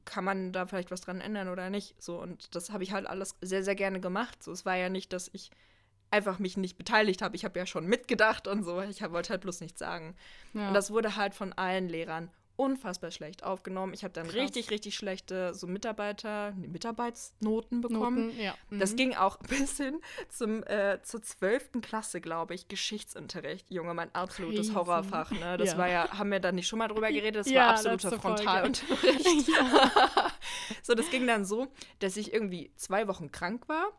kann man da vielleicht was dran ändern oder nicht? So, und das habe ich halt alles sehr, sehr gerne gemacht. So, es war ja nicht, dass ich einfach mich nicht beteiligt habe. Ich habe ja schon mitgedacht und so. Ich wollte halt bloß nichts sagen. ja. Und das wurde halt von allen Lehrern unfassbar schlecht aufgenommen. Ich habe dann Krass. richtig, richtig schlechte so Mitarbeiter, Mitarbeitsnoten bekommen. Noten, ja. Das mhm. ging auch bis hin zum, äh, zur 12. Klasse, glaube ich, Geschichtsunterricht. Junge, mein absolutes Crazy. Horrorfach. Ne? Das Ja. war ja, haben wir dann nicht schon mal drüber geredet, das Ja, war absoluter Folge. Frontalunterricht. so, das ging dann so, dass ich irgendwie zwei Wochen krank war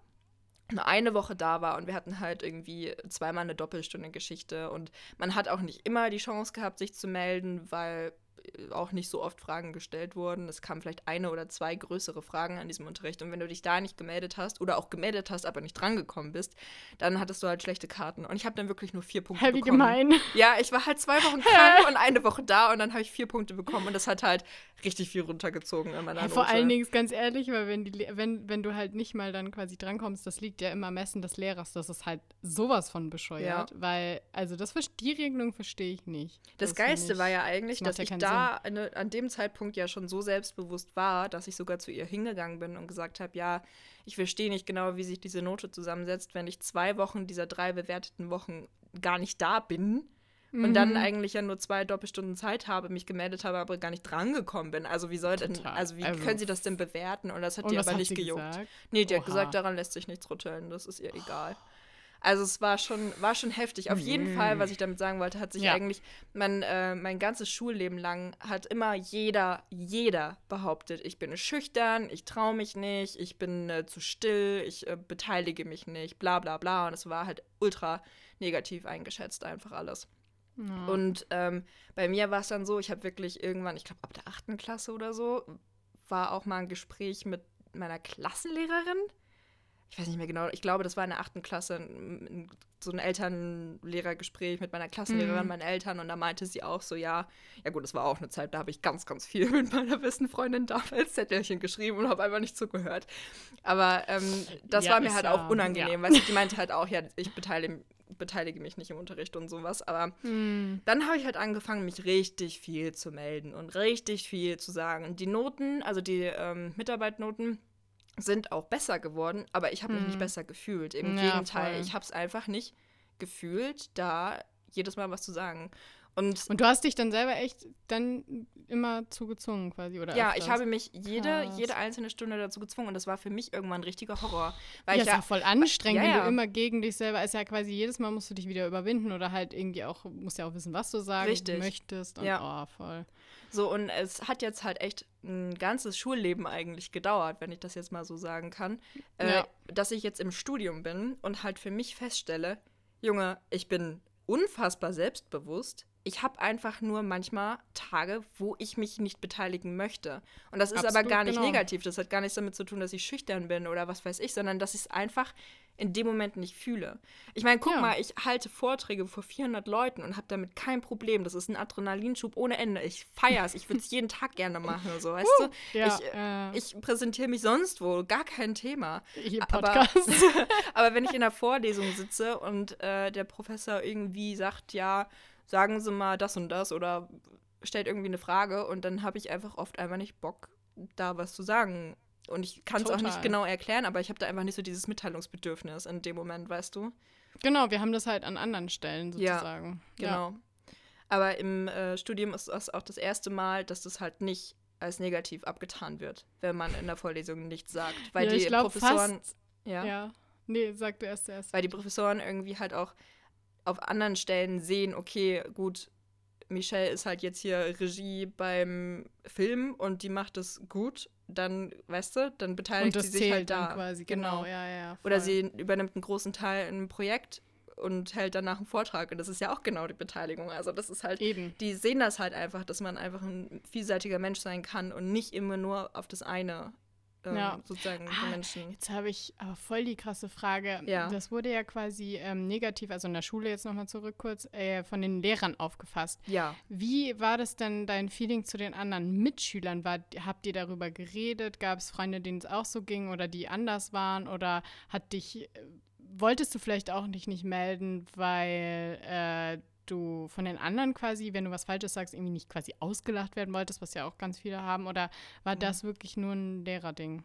nur eine Woche da war und wir hatten halt irgendwie zweimal eine Doppelstunde Geschichte und man hat auch nicht immer die Chance gehabt, sich zu melden, weil auch nicht so oft Fragen gestellt wurden. Es kamen vielleicht eine oder zwei größere Fragen an diesem Unterricht und wenn du dich da nicht gemeldet hast oder auch gemeldet hast, aber nicht drangekommen bist, dann hattest du halt schlechte Karten und ich habe dann wirklich nur vier Punkte Hä, wie bekommen. gemein. Ja, ich war halt zwei Wochen krank und eine Woche da und dann habe ich vier Punkte bekommen und das hat halt richtig viel runtergezogen in meiner Ja, vor Note. allen Dingen ist ganz ehrlich, weil wenn, die, wenn, wenn du halt nicht mal dann quasi drankommst, das liegt ja im Ermessen des Lehrers, das ist halt sowas von bescheuert, weil, also das, die Regelung verstehe ich nicht. Das, find Geilste war ja eigentlich, das dass ja ich keinen da eine, an dem Zeitpunkt ja schon so selbstbewusst war, dass ich sogar zu ihr hingegangen bin und gesagt habe, ja, ich verstehe nicht genau, wie sich diese Note zusammensetzt, wenn ich zwei Wochen dieser drei bewerteten Wochen gar nicht da bin und dann Mhm. eigentlich ja nur zwei Doppelstunden Zeit habe, mich gemeldet habe, aber gar nicht drangekommen bin. Also wie soll denn, Total. also wie Also- können sie das denn bewerten? Und das hat Und die aber hat nicht gejuckt. gesagt? Nee, die hat Oha. gesagt, daran lässt sich nichts rütteln, das ist ihr egal. Also es war schon, war schon heftig. Auf jeden Fall, was ich damit sagen wollte, hat sich Ja. eigentlich mein, äh, mein ganzes Schulleben lang hat immer jeder, jeder behauptet, ich bin schüchtern, ich traue mich nicht, ich bin äh, zu still, ich äh, beteilige mich nicht, bla bla bla. Und es war halt ultra negativ eingeschätzt, einfach alles. Ja. Und ähm, bei mir war es dann so, ich habe wirklich irgendwann, ich glaube ab der achten Klasse oder so, war auch mal ein Gespräch mit meiner Klassenlehrerin. Ich weiß nicht mehr genau, ich glaube, das war in der achten Klasse, so ein Elternlehrergespräch mit meiner Klassenlehrerin, Mhm. meinen Eltern. Und da meinte sie auch so, ja, ja gut, das war auch eine Zeit, da habe ich ganz, ganz viel mit meiner besten Freundin damals Zettelchen geschrieben und habe einfach nicht zugehört. Aber ähm, das Ja, war mir halt ja- auch unangenehm, weil die meinte halt auch, ja, ich beteilige, beteilige mich nicht im Unterricht und sowas. Aber Hm. dann habe ich halt angefangen, mich richtig viel zu melden und richtig viel zu sagen. Die Noten, also die ähm, Mitarbeitnoten, sind auch besser geworden, aber ich habe mich Hm. nicht besser gefühlt. Im Ja, Gegenteil, voll. ich habe es einfach nicht gefühlt, da jedes Mal was zu sagen. Und Und du hast dich dann selber echt dann immer zugezwungen quasi, oder? ja, öfters? ich habe mich jede, Krass. jede einzelne Stunde dazu gezwungen und das war für mich irgendwann ein richtiger Horror. Weil ja, ich ist ja voll anstrengend, ja, wenn ja. du immer gegen dich selber, ist ja quasi jedes Mal musst du dich wieder überwinden oder halt irgendwie auch, musst ja auch wissen, was du sagen Richtig. möchtest und Ja. oh, voll. So, und es hat jetzt halt echt ein ganzes Schulleben eigentlich gedauert, wenn ich das jetzt mal so sagen kann, äh, Ja. dass ich jetzt im Studium bin und halt für mich feststelle, Junge, ich bin unfassbar selbstbewusst. Ich habe einfach nur manchmal Tage, wo ich mich nicht beteiligen möchte. Und das ist aber Absolut, gar nicht genau. negativ. Das hat gar nichts damit zu tun, dass ich schüchtern bin oder was weiß ich, sondern dass ich es einfach in dem Moment nicht fühle. Ich meine, guck Ja. mal, ich halte Vorträge vor 400 Leuten und habe damit kein Problem. Das ist ein Adrenalinschub ohne Ende. Ich feiere es. Ich würde es jeden Tag gerne machen, so, weißt du? Ja, ich, äh, ich präsentiere mich sonst wo, gar kein Thema. hier aber- Podcast. Aber wenn ich in der Vorlesung sitze und äh, der Professor irgendwie sagt, ja, sagen Sie mal das und das oder stellt irgendwie eine Frage und dann habe ich einfach oft einfach nicht Bock, da was zu sagen. Und ich kann es auch nicht genau erklären, aber ich habe da einfach nicht so dieses Mitteilungsbedürfnis in dem Moment, weißt du? genau, wir haben das halt an anderen Stellen Ja, sozusagen. Genau. Aber im äh, Studium ist das auch das erste Mal, dass das halt nicht als negativ abgetan wird, wenn man in der Vorlesung nichts sagt. Weil ja, die ich glaube Professoren. fast. Ja. Nee, sag du erst zuerst. weil die Professoren irgendwie halt auch auf anderen Stellen sehen, okay, gut, Michelle ist halt jetzt hier Regie beim Film und die macht es gut dann, weißt du, dann beteiligt sie sich halt da. quasi, genau, genau. ja, ja. Voll. Oder sie übernimmt einen großen Teil in einem Projekt und hält danach einen Vortrag. Und das ist ja auch genau die Beteiligung. Also das ist halt, Eben. die sehen das halt einfach, dass man einfach ein vielseitiger Mensch sein kann und nicht immer nur auf das eine ähm, ja. sozusagen ah, Menschen. Jetzt habe ich aber voll die krasse Frage. Ja. Das wurde ja quasi ähm, negativ, also in der Schule jetzt nochmal zurück kurz, äh, von den Lehrern aufgefasst. Ja. Wie war das denn dein Feeling zu den anderen Mitschülern? War, habt ihr darüber geredet? Gab es Freunde, denen es auch so ging oder die anders waren? Oder hat dich, äh, wolltest du vielleicht auch dich nicht melden, weil äh, du von den anderen quasi, wenn du was Falsches sagst, irgendwie nicht quasi ausgelacht werden wolltest, was ja auch ganz viele haben? Oder war mhm. das wirklich nur ein Lehrerding?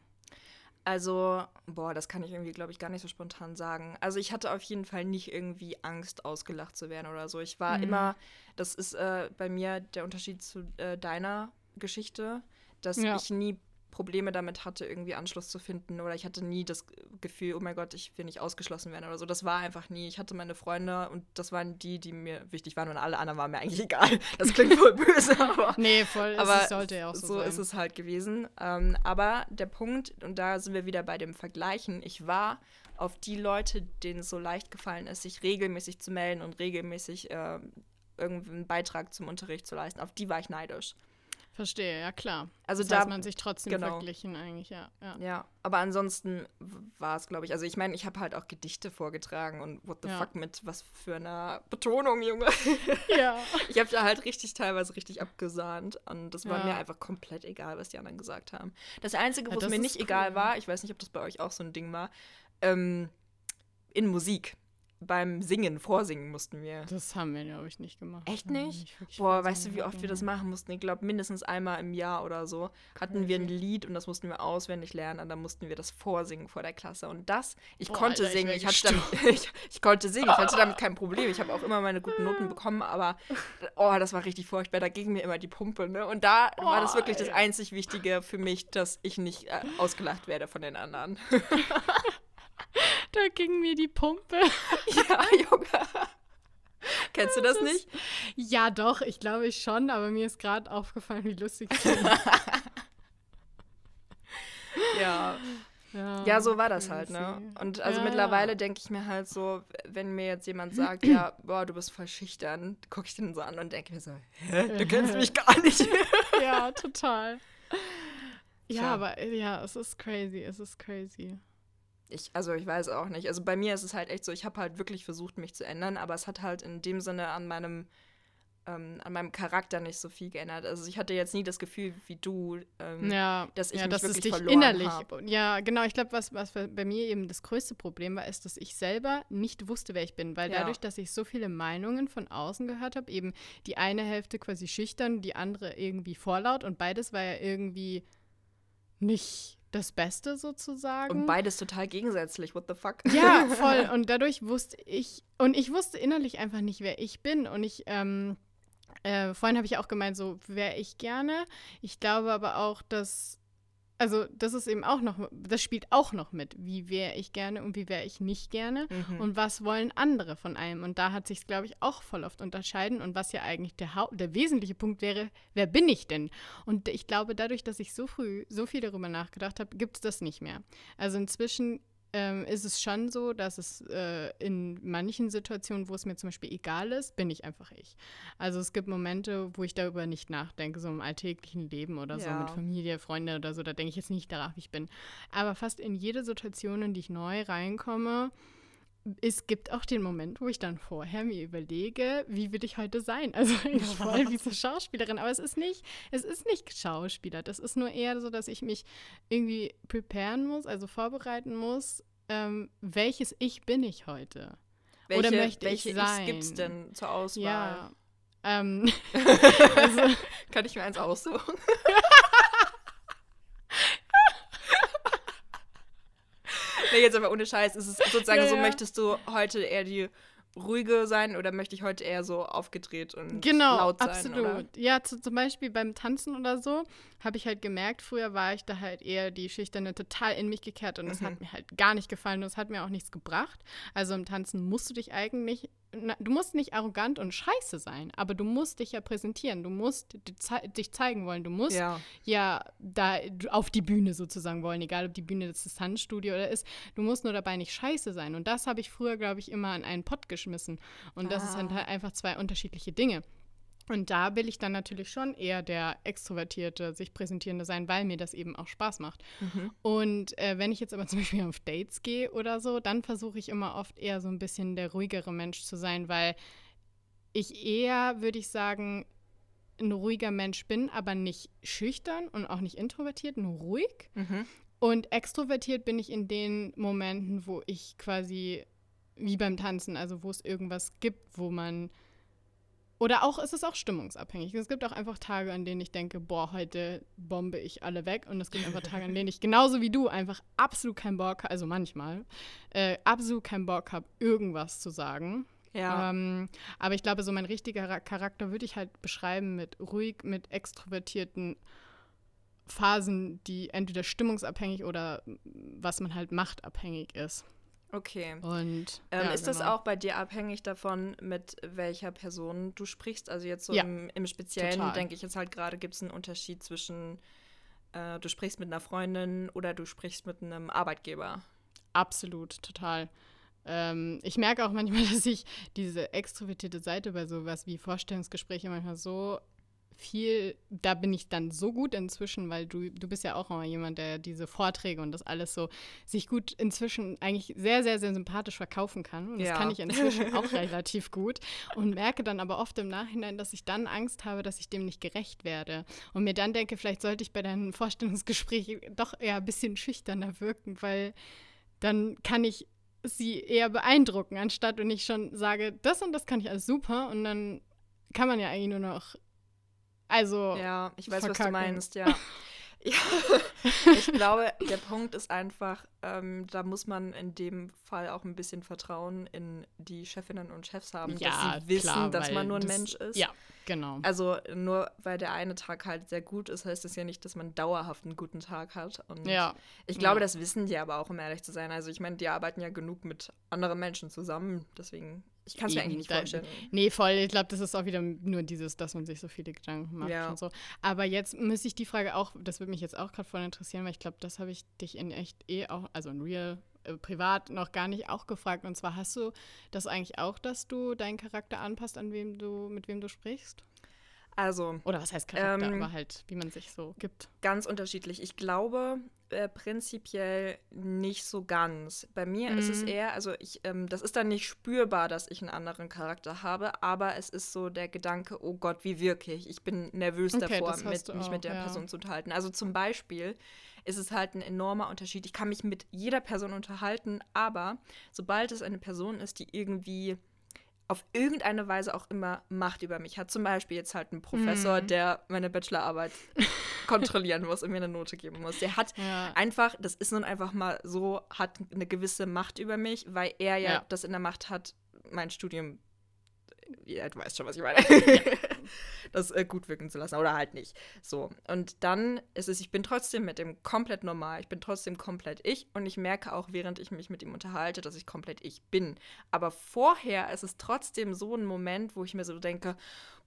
Also, boah, das kann ich irgendwie, glaube ich, gar nicht so spontan sagen. Also ich hatte auf jeden Fall nicht irgendwie Angst, ausgelacht zu werden oder so. Ich war mhm. immer, das ist äh, bei mir der Unterschied zu äh, deiner Geschichte, dass ja. ich nie Probleme damit hatte, irgendwie Anschluss zu finden. Oder ich hatte nie das Gefühl, oh mein Gott, ich will nicht ausgeschlossen werden oder so. Das war einfach nie. Ich hatte meine Freunde und das waren die, die mir wichtig waren und alle anderen waren mir eigentlich egal. Das klingt voll böse, aber. Nee, voll. Aber es sollte ja auch so, so sein. ist es halt gewesen. Ähm, aber der Punkt, und da sind wir wieder bei dem Vergleichen, ich war auf die Leute, denen es so leicht gefallen ist, sich regelmäßig zu melden und regelmäßig äh, irgendeinen Beitrag zum Unterricht zu leisten, auf die war ich neidisch. Verstehe, ja klar. Also das da heißt, man sich trotzdem genau. verglichen eigentlich, ja. Ja, ja aber ansonsten war es, glaube ich, also ich meine, ich habe halt auch Gedichte vorgetragen und what the ja. fuck mit was für einer Betonung, Junge. Ja. ich habe da halt richtig teilweise richtig abgesahnt und das war ja. mir einfach komplett egal, was die anderen gesagt haben. Das Einzige, wo es mir nicht cool. egal war, ich weiß nicht, ob das bei euch auch so ein Ding war, ähm, in Musik beim Singen, Vorsingen mussten wir. Das haben wir, glaube ich, nicht gemacht. Echt nicht? nicht Boah, weißt du, wie oft wir das machen mussten? Ich glaube, mindestens einmal im Jahr oder so hatten wir ein Lied und das mussten wir auswendig lernen und dann mussten wir das vorsingen vor der Klasse. Und das, ich Boah, konnte Alter, singen, ich, ich, hatte damit, ich, ich, konnte singen, ich hatte damit kein Problem. Ich habe auch immer meine guten Noten bekommen, aber oh, das war richtig furchtbar. Da ging mir immer die Pumpe, ne? Und da oh, war das wirklich ey. das einzig Wichtige für mich, dass ich nicht äh, ausgelacht werde von den anderen. Da ging mir die Pumpe. Ja, Junge. Kennst du das, das nicht? Ja, doch, ich glaube ich schon, aber mir ist gerade aufgefallen, wie lustig es ist. ja. Ja, ja, so war das halt, ne? Und also ja, mittlerweile denke ich mir halt so, wenn mir jetzt jemand sagt, ja, boah, du bist voll schüchtern, gucke ich den so an und denke mir so, hä, du kennst mich gar nicht. ja, total. Ja, ja, aber ja, es ist crazy, es ist crazy ich, also ich weiß auch nicht. Also bei mir ist es halt echt so, ich habe halt wirklich versucht, mich zu ändern, aber es hat halt in dem Sinne an meinem, ähm, an meinem Charakter nicht so viel geändert. Also ich hatte jetzt nie das Gefühl wie du, ähm, ja, dass ich ja, mich dass wirklich es dich verloren innerlich. Hab. Ja, genau. Ich glaube, was, was bei mir eben das größte Problem war, ist, dass ich selber nicht wusste, wer ich bin, weil ja. dadurch, dass ich so viele Meinungen von außen gehört habe, eben die eine Hälfte quasi schüchtern, die andere irgendwie vorlaut und beides war ja irgendwie nicht das Beste sozusagen. Und beides total gegensätzlich, what the fuck? Ja, voll. Und dadurch wusste ich, und ich wusste innerlich einfach nicht, wer ich bin. Und ich, ähm, äh, vorhin habe ich auch gemeint, so wäre ich gerne. Ich glaube aber auch, dass also das ist eben auch noch, das spielt auch noch mit, wie wäre ich gerne und wie wäre ich nicht gerne mhm. und was wollen andere von einem. Und da hat sich glaube ich, auch voll oft unterscheiden und was ja eigentlich der, Haupt, der wesentliche Punkt wäre, wer bin ich denn? Und ich glaube, dadurch, dass ich so früh so viel darüber nachgedacht habe, gibt es das nicht mehr. Also inzwischen ähm, ist es schon so, dass es äh, in manchen Situationen, wo es mir zum Beispiel egal ist, bin ich einfach ich. Also es gibt Momente, wo ich darüber nicht nachdenke, so im alltäglichen Leben oder so mit Familie, Freunde oder so, da denke ich jetzt nicht darauf, wie ich bin. Aber fast in jede Situation, in die ich neu reinkomme, es gibt auch den Moment, wo ich dann vorher mir überlege, wie will ich heute sein? Also ich voll wie so Schauspielerin, aber es ist nicht, es ist nicht Schauspieler. Das ist nur eher so, dass ich mich irgendwie preparen muss, also vorbereiten muss, ähm, welches Ich bin ich heute? Welche, Oder möchte welche ich sein? gibt es denn zur Auswahl? Ja. Ähm, also, Kann ich mir eins aussuchen? Nee, jetzt aber ohne Scheiß, ist es sozusagen ja, so, möchtest du heute eher die ruhige sein oder möchte ich heute eher so aufgedreht und genau, laut sein? Absolut. Oder? Ja, zu, zum Beispiel beim Tanzen oder so habe ich halt gemerkt, früher war ich da halt eher die Schüchterne total in mich gekehrt und das mhm. hat mir halt gar nicht gefallen und es hat mir auch nichts gebracht. Also im Tanzen musst du dich eigentlich na, du musst nicht arrogant und scheiße sein, aber du musst dich ja präsentieren, du musst dich zeigen wollen, du musst ja, ja da auf die Bühne sozusagen wollen, egal ob die Bühne das Tanzstudio oder ist, du musst nur dabei nicht scheiße sein. Und das habe ich früher, glaube ich, immer an einen Pott geschmissen. Und das ah. sind halt einfach zwei unterschiedliche Dinge. Und da will ich dann natürlich schon eher der extrovertierte, sich präsentierende sein, weil mir das eben auch Spaß macht. Mhm. Und äh, wenn ich jetzt aber zum Beispiel auf Dates gehe oder so, dann versuche ich immer oft eher so ein bisschen der ruhigere Mensch zu sein, weil ich eher, würde ich sagen, ein ruhiger Mensch bin, aber nicht schüchtern und auch nicht introvertiert, nur ruhig. Mhm. Und extrovertiert bin ich in den Momenten, wo ich quasi wie beim Tanzen, also wo es irgendwas gibt, wo man oder auch ist es auch stimmungsabhängig. Es gibt auch einfach Tage, an denen ich denke, boah, heute bombe ich alle weg. Und es gibt einfach Tage, an denen ich genauso wie du einfach absolut keinen Bock, also manchmal, äh, absolut keinen Bock habe, irgendwas zu sagen. Ja. Ähm, aber ich glaube, so mein richtiger Charakter würde ich halt beschreiben mit ruhig, mit extrovertierten Phasen, die entweder stimmungsabhängig oder was man halt macht, abhängig ist. Okay. Und ähm, ja, ist genau. das auch bei dir abhängig davon, mit welcher Person du sprichst? Also jetzt so ja, im, im Speziellen denke ich jetzt halt gerade, gibt es einen Unterschied zwischen äh, du sprichst mit einer Freundin oder du sprichst mit einem Arbeitgeber? Absolut, total. Ähm, ich merke auch manchmal, dass ich diese extrovertierte Seite bei sowas wie Vorstellungsgespräche manchmal so viel, da bin ich dann so gut inzwischen, weil du, du bist ja auch immer jemand, der diese Vorträge und das alles so sich gut inzwischen eigentlich sehr, sehr, sehr sympathisch verkaufen kann. Und das ja. kann ich inzwischen auch relativ gut. Und merke dann aber oft im Nachhinein, dass ich dann Angst habe, dass ich dem nicht gerecht werde. Und mir dann denke, vielleicht sollte ich bei deinem Vorstellungsgespräch doch eher ein bisschen schüchterner wirken, weil dann kann ich sie eher beeindrucken, anstatt wenn ich schon sage, das und das kann ich alles super und dann kann man ja eigentlich nur noch also. Ja, ich weiß, verkacken. was du meinst, ja. ja. ich glaube, der Punkt ist einfach, ähm, da muss man in dem Fall auch ein bisschen Vertrauen in die Chefinnen und Chefs haben, ja, dass sie wissen, klar, dass man nur ein das, Mensch ist. Ja, genau. Also nur weil der eine Tag halt sehr gut ist, heißt das ja nicht, dass man dauerhaft einen guten Tag hat. Und ja. ich glaube, ja. das wissen die aber auch, um ehrlich zu sein. Also ich meine, die arbeiten ja genug mit anderen Menschen zusammen, deswegen ich kann es mir eigentlich nicht vorstellen. Nee, voll. Ich glaube, das ist auch wieder nur dieses, dass man sich so viele Gedanken macht ja. und so. Aber jetzt müsste ich die Frage auch, das würde mich jetzt auch gerade voll interessieren, weil ich glaube, das habe ich dich in echt eh auch, also in real, äh, privat noch gar nicht auch gefragt. Und zwar hast du das eigentlich auch, dass du deinen Charakter anpasst, an wem du, mit wem du sprichst? Also. Oder was heißt Charakter, ähm, aber halt, wie man sich so gibt. Ganz unterschiedlich. Ich glaube äh, prinzipiell nicht so ganz. Bei mir mhm. ist es mhm. eher, also ich, ähm, das ist dann nicht spürbar, dass ich einen anderen Charakter habe, aber es ist so der Gedanke, oh Gott, wie wirke ich? Bin nervös okay, davor, mit, mich mit der ja. Person zu unterhalten. Also zum Beispiel ist es halt ein enormer Unterschied. Ich kann mich mit jeder Person unterhalten, aber sobald es eine Person ist, die irgendwie auf irgendeine Weise auch immer Macht über mich hat. Zum Beispiel jetzt halt ein Professor, mm. der meine Bachelorarbeit kontrollieren muss und mir eine Note geben muss. Der hat ja. einfach, das ist nun einfach mal so, hat eine gewisse Macht über mich, weil er ja, ja. das in der Macht hat, mein Studium ja, du weißt schon, was ich meine. das äh, gut wirken zu lassen oder halt nicht. So. Und dann ist es, ich bin trotzdem mit dem komplett normal. Ich bin trotzdem komplett ich und ich merke auch, während ich mich mit ihm unterhalte, dass ich komplett ich bin. Aber vorher ist es trotzdem so ein Moment, wo ich mir so denke,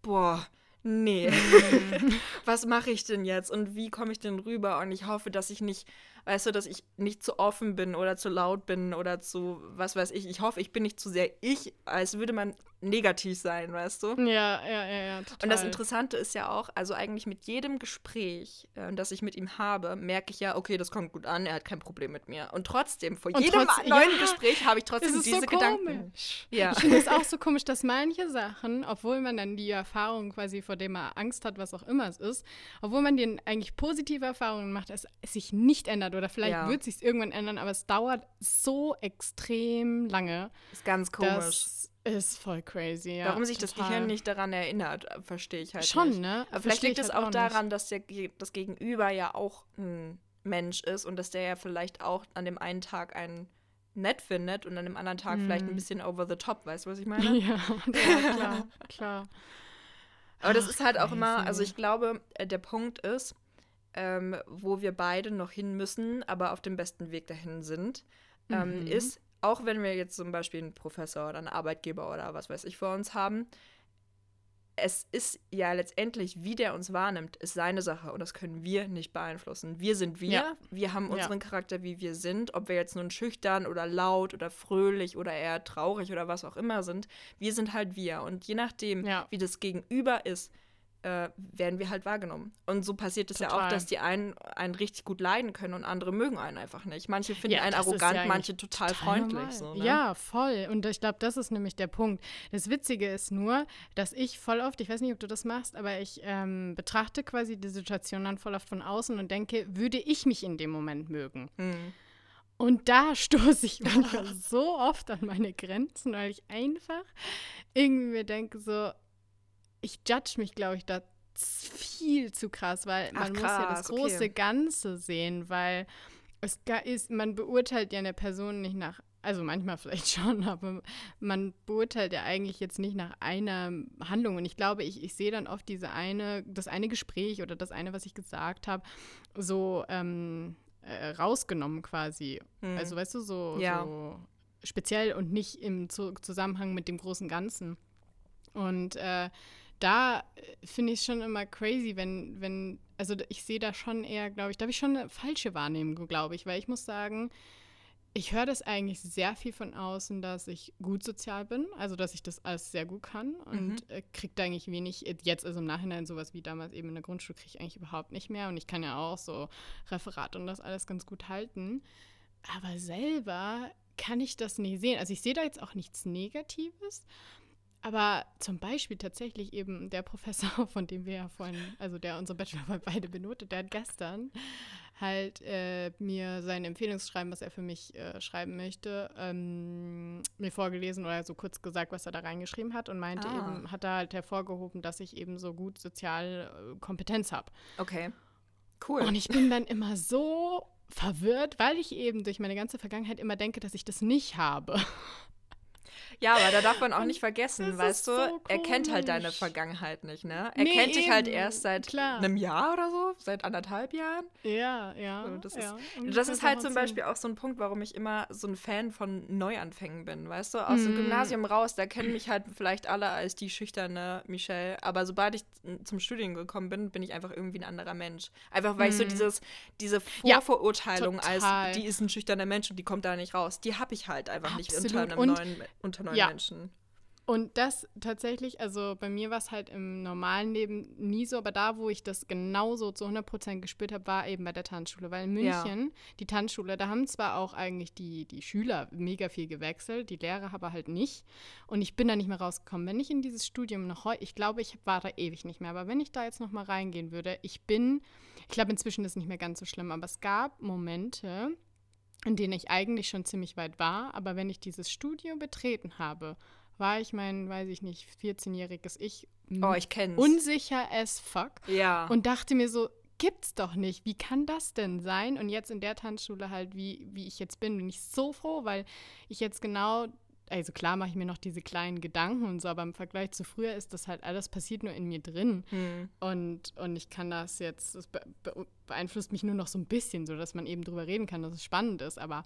boah, nee, mhm. was mache ich denn jetzt und wie komme ich denn rüber? Und ich hoffe, dass ich nicht weißt du, dass ich nicht zu offen bin oder zu laut bin oder zu, was weiß ich. Ich hoffe, ich bin nicht zu sehr ich, als würde man negativ sein, weißt du? Ja, ja, ja, ja. Total. Und das Interessante ist ja auch, also eigentlich mit jedem Gespräch, äh, das ich mit ihm habe, merke ich ja, okay, das kommt gut an, er hat kein Problem mit mir. Und trotzdem, vor Und jedem trotz, neuen ja, Gespräch habe ich trotzdem diese so Gedanken. Ja. Ich finde es auch so komisch, dass manche Sachen, obwohl man dann die Erfahrung quasi, vor der man Angst hat, was auch immer es ist, obwohl man den eigentlich positive Erfahrungen macht, es sich nicht ändert oder vielleicht ja. wird sich irgendwann ändern, aber es dauert so extrem lange. Ist ganz komisch. Ist voll crazy, ja. Warum sich total. das Gehirn nicht daran erinnert, verstehe ich halt Schon, nicht. ne? Aber vielleicht liegt es halt auch, auch daran, dass der, das Gegenüber ja auch ein Mensch ist und dass der ja vielleicht auch an dem einen Tag einen nett findet und an dem anderen Tag mm. vielleicht ein mhm. bisschen over the top, weißt du, was ich meine? Ja, ja klar, klar. Aber das Ach, ist halt auch immer, also ich glaube, äh, der Punkt ist, ähm, wo wir beide noch hin müssen, aber auf dem besten Weg dahin sind, ähm, mhm. ist auch wenn wir jetzt zum Beispiel einen Professor oder einen Arbeitgeber oder was weiß ich vor uns haben, es ist ja letztendlich, wie der uns wahrnimmt, ist seine Sache und das können wir nicht beeinflussen. Wir sind wir, ja. wir haben unseren ja. Charakter, wie wir sind, ob wir jetzt nun schüchtern oder laut oder fröhlich oder eher traurig oder was auch immer sind. Wir sind halt wir und je nachdem, ja. wie das Gegenüber ist, äh, werden wir halt wahrgenommen. Und so passiert es ja auch, dass die einen einen richtig gut leiden können und andere mögen einen einfach nicht. Manche finden ja, einen arrogant, ja manche total, total freundlich. So, ne? Ja, voll. Und ich glaube, das ist nämlich der Punkt. Das Witzige ist nur, dass ich voll oft, ich weiß nicht, ob du das machst, aber ich ähm, betrachte quasi die Situation dann voll oft von außen und denke, würde ich mich in dem Moment mögen? Mhm. Und da stoße ich manchmal so oft an meine Grenzen, weil ich einfach irgendwie mir denke, so, ich judge mich, glaube ich, da viel zu krass, weil man Ach, krass, muss ja das große okay. Ganze sehen, weil es ist, man beurteilt ja eine Person nicht nach, also manchmal vielleicht schon, aber man beurteilt ja eigentlich jetzt nicht nach einer Handlung. Und ich glaube, ich, ich sehe dann oft diese eine, das eine Gespräch oder das eine, was ich gesagt habe, so ähm, äh, rausgenommen quasi. Hm. Also weißt du, so, ja. so speziell und nicht im Zusammenhang mit dem großen Ganzen. Und äh, da äh, finde ich es schon immer crazy, wenn, wenn, also ich sehe da schon eher, glaube ich, da habe ich schon eine falsche Wahrnehmung, glaube ich, weil ich muss sagen, ich höre das eigentlich sehr viel von außen, dass ich gut sozial bin, also dass ich das alles sehr gut kann und mhm. äh, kriege da eigentlich wenig, jetzt also im Nachhinein sowas wie damals eben in der Grundschule kriege ich eigentlich überhaupt nicht mehr und ich kann ja auch so Referat und das alles ganz gut halten, aber selber kann ich das nicht sehen. Also ich sehe da jetzt auch nichts Negatives, aber zum Beispiel tatsächlich eben der Professor, von dem wir ja vorhin, also der unsere Bachelorarbeit beide benotet, der hat gestern halt äh, mir sein Empfehlungsschreiben, was er für mich äh, schreiben möchte, ähm, mir vorgelesen oder so kurz gesagt, was er da reingeschrieben hat und meinte ah. eben, hat er halt hervorgehoben, dass ich eben so gut sozial äh, Kompetenz habe. Okay. Cool. Und ich bin dann immer so verwirrt, weil ich eben durch meine ganze Vergangenheit immer denke, dass ich das nicht habe. Ja, aber da darf man auch nicht vergessen, weißt du, so er kennt halt deine Vergangenheit nicht, ne? Er nee, kennt dich halt erst seit Klar. einem Jahr oder so, seit anderthalb Jahren. Ja, ja. So, das ja. ist, das ist halt zum Beispiel auch so ein Punkt, warum ich immer so ein Fan von Neuanfängen bin, weißt du? Aus mm. dem Gymnasium raus, da kennen mich halt vielleicht alle als die schüchterne Michelle, aber sobald ich zum Studium gekommen bin, bin ich einfach irgendwie ein anderer Mensch. Einfach weil mm. ich so mhm. dieses, diese Vorverurteilung ja, als, die ist ein schüchterner Mensch und die kommt da nicht raus, die habe ich halt einfach Absolut. nicht unter einem und neuen, unter neuen ja. Menschen. Und das tatsächlich, also bei mir war es halt im normalen Leben nie so, aber da, wo ich das genauso zu 100% gespürt habe, war eben bei der Tanzschule. Weil in München, ja. die Tanzschule, da haben zwar auch eigentlich die, die Schüler mega viel gewechselt, die Lehrer aber halt nicht. Und ich bin da nicht mehr rausgekommen. Wenn ich in dieses Studium noch heute, ich glaube, ich war da ewig nicht mehr, aber wenn ich da jetzt noch mal reingehen würde, ich bin, ich glaube, inzwischen ist es nicht mehr ganz so schlimm, aber es gab Momente, in denen ich eigentlich schon ziemlich weit war. Aber wenn ich dieses Studio betreten habe, war ich mein, weiß ich nicht, 14-jähriges Ich, oh, ich kenn's. unsicher as fuck. Ja. Und dachte mir so, gibt's doch nicht. Wie kann das denn sein? Und jetzt in der Tanzschule halt, wie, wie ich jetzt bin, bin ich so froh, weil ich jetzt genau also klar mache ich mir noch diese kleinen Gedanken und so, aber im Vergleich zu früher ist das halt alles passiert nur in mir drin. Mhm. Und, und ich kann das jetzt, das beeinflusst mich nur noch so ein bisschen, so dass man eben drüber reden kann, dass es spannend ist. Aber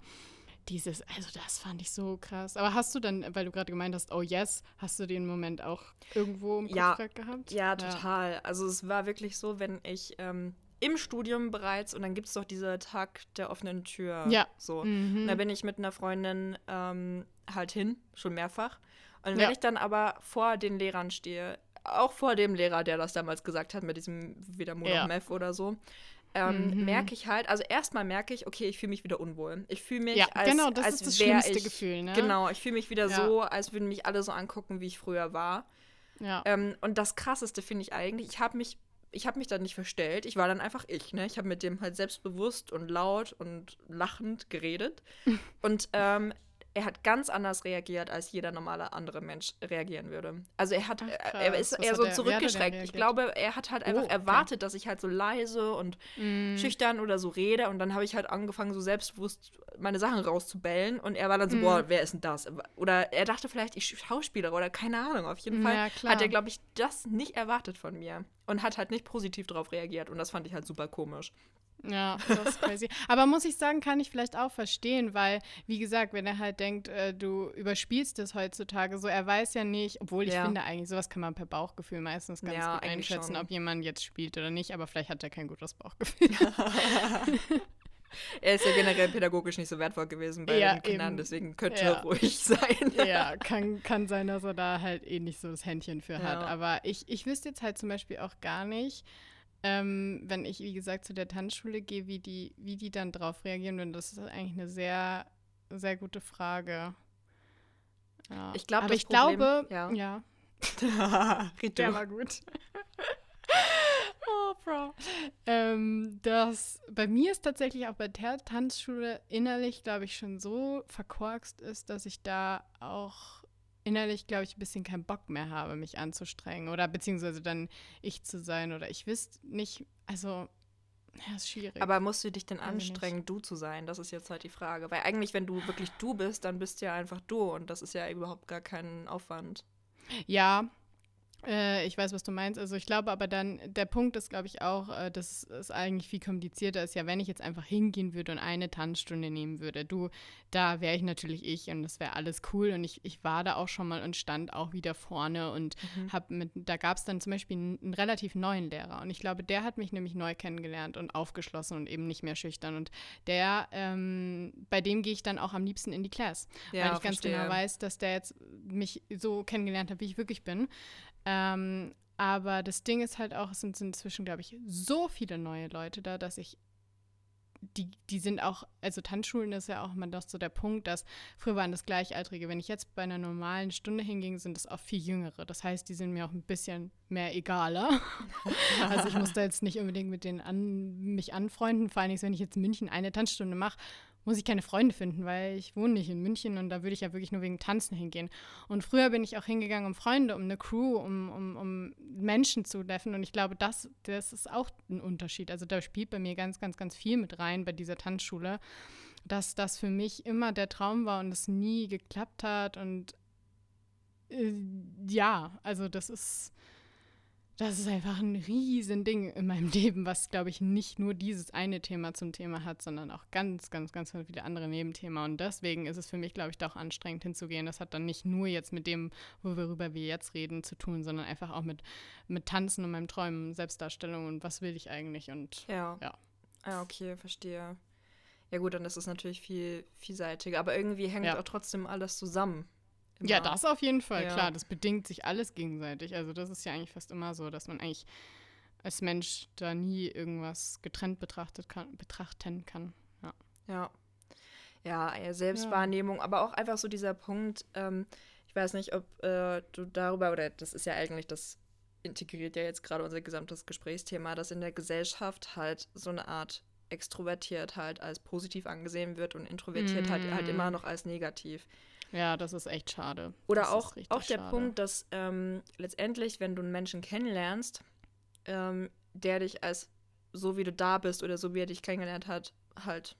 dieses, also das fand ich so krass. Aber hast du dann, weil du gerade gemeint hast, oh yes, hast du den Moment auch irgendwo im Kopf ja, gehabt? Ja, total. Ja. Also es war wirklich so, wenn ich ähm, im Studium bereits und dann gibt es doch diese Tag der offenen Tür. Ja. So. Mhm. Und da bin ich mit einer Freundin ähm, halt hin, schon mehrfach. Und wenn ja. ich dann aber vor den Lehrern stehe, auch vor dem Lehrer, der das damals gesagt hat, mit diesem wieder Mono ja. Meth oder so, ähm, mhm. merke ich halt, also erstmal merke ich, okay, ich fühle mich wieder unwohl. Ich fühle mich ja, als, genau, das als ist das schlimmste ich, Gefühl, ne? Genau, ich fühle mich wieder ja. so, als würden mich alle so angucken, wie ich früher war. Ja. Ähm, und das Krasseste finde ich eigentlich, ich habe mich, ich habe mich dann nicht verstellt, ich war dann einfach ich, ne? Ich habe mit dem halt selbstbewusst und laut und lachend geredet. und ähm, er hat ganz anders reagiert, als jeder normale andere Mensch reagieren würde. Also er hat, Ach, er ist eher so zurückgeschreckt. Ich glaube, er hat halt einfach oh, okay. erwartet, dass ich halt so leise und mm. schüchtern oder so rede. Und dann habe ich halt angefangen, so selbstbewusst meine Sachen rauszubellen. Und er war dann so, mm. boah, wer ist denn das? Oder er dachte vielleicht, ich Schauspieler oder keine Ahnung. Auf jeden Fall ja, hat er, glaube ich, das nicht erwartet von mir. Und hat halt nicht positiv darauf reagiert. Und das fand ich halt super komisch. Ja, das ist crazy. Aber muss ich sagen, kann ich vielleicht auch verstehen, weil, wie gesagt, wenn er halt denkt, äh, du überspielst es heutzutage so, er weiß ja nicht, obwohl ich Ja. finde eigentlich, sowas kann man per Bauchgefühl meistens ganz Ja, gut einschätzen, schon. ob jemand jetzt spielt oder nicht, aber vielleicht hat er kein gutes Bauchgefühl. Er ist ja generell pädagogisch nicht so wertvoll gewesen bei Ja, den Kindern, eben. deswegen könnte Ja. er ruhig sein. ja, kann, kann sein, dass er da halt eh nicht so das Händchen für hat. Aber ich, ich wüsste jetzt halt zum Beispiel auch gar nicht, ähm, wenn ich, wie gesagt, zu der Tanzschule gehe, wie die, wie die dann drauf reagieren. Und das ist eigentlich eine sehr, sehr gute Frage. Ja. Ich glaub, Aber ich Problem- glaube, ja. ja, der war gut. oh, Bro. Ähm, das bei mir ist tatsächlich auch bei der Tanzschule innerlich, glaube ich, schon so verkorkst ist, dass ich da auch innerlich, glaube ich, ein bisschen keinen Bock mehr habe, mich anzustrengen oder beziehungsweise dann ich zu sein oder ich wüsste nicht, also, ja, ist schwierig. Aber musst du dich denn anstrengen, du zu sein? Das ist jetzt halt die Frage. Weil eigentlich, wenn du wirklich du bist, dann bist du ja einfach du und das ist ja überhaupt gar kein Aufwand. Ja, äh, ich weiß, was du meinst. Also ich glaube aber dann, der Punkt ist, glaube ich, auch, äh, dass es eigentlich viel komplizierter ist. Ja, wenn ich jetzt einfach hingehen würde und eine Tanzstunde nehmen würde, du, da wäre ich natürlich ich und das wäre alles cool. Und ich, ich war da auch schon mal und stand auch wieder vorne und hab mit, da gab es dann zum Beispiel einen, einen relativ neuen Lehrer. Und ich glaube, der hat mich nämlich neu kennengelernt und aufgeschlossen und eben nicht mehr schüchtern. Und der, ähm, bei dem gehe ich dann auch am liebsten in die Class Ja, weil ich ganz verstehe. genau weiß, dass der jetzt mich so kennengelernt hat, wie ich wirklich bin. Ähm, aber das Ding ist halt auch, es sind, sind inzwischen, glaube ich, so viele neue Leute da, dass ich die, die sind auch, also Tanzschulen ist ja auch immer doch so der Punkt, dass früher waren das Gleichaltrige. Wenn ich jetzt bei einer normalen Stunde hinging, sind es auch viel Jüngere. Das heißt, die sind mir auch ein bisschen mehr egaler. also ich muss da jetzt nicht unbedingt mit denen an, mich anfreunden. Vor allen Dingen, wenn ich jetzt in München eine Tanzstunde mache, muss ich keine Freunde finden, weil ich wohne nicht in München und da würde ich ja wirklich nur wegen Tanzen hingehen. Und früher bin ich auch hingegangen, um Freunde, um eine Crew, um, um, um Menschen zu treffen. Und ich glaube, das, das ist auch ein Unterschied. Also da spielt bei mir ganz, ganz, ganz viel mit rein bei dieser Tanzschule, dass das für mich immer der Traum war und es nie geklappt hat. Und äh, ja, also das ist, das ist einfach ein Riesending in meinem Leben, was, glaube ich, nicht nur dieses eine Thema zum Thema hat, sondern auch ganz, ganz, ganz viele andere Nebenthemen. Und deswegen ist es für mich, glaube ich, doch anstrengend hinzugehen. Das hat dann nicht nur jetzt mit dem, worüber wir jetzt reden, zu tun, sondern einfach auch mit, mit Tanzen und meinem Träumen, Selbstdarstellung und was will ich eigentlich und Ja. Ja. Ah, okay, verstehe. Ja gut, dann ist es natürlich viel vielseitiger, aber irgendwie hängt Ja. auch trotzdem alles zusammen. Ja, Immer. das auf jeden Fall, Ja. klar. Das bedingt sich alles gegenseitig. Also das ist ja eigentlich fast immer so, dass man eigentlich als Mensch da nie irgendwas getrennt betrachtet kann, betrachten kann. Ja. Ja. Ja, ja, Selbstwahrnehmung, aber auch einfach so dieser Punkt, ähm, ich weiß nicht, ob äh, du darüber, oder das ist ja eigentlich, das integriert ja jetzt gerade unser gesamtes Gesprächsthema, dass in der Gesellschaft halt so eine Art extrovertiert halt als positiv angesehen wird und introvertiert halt, halt Mm. immer noch als negativ. Ja, das ist echt schade. Oder das auch, auch der schade. Punkt, dass ähm, letztendlich, wenn du einen Menschen kennenlernst, ähm, der dich als so wie du da bist oder so wie er dich kennengelernt hat, halt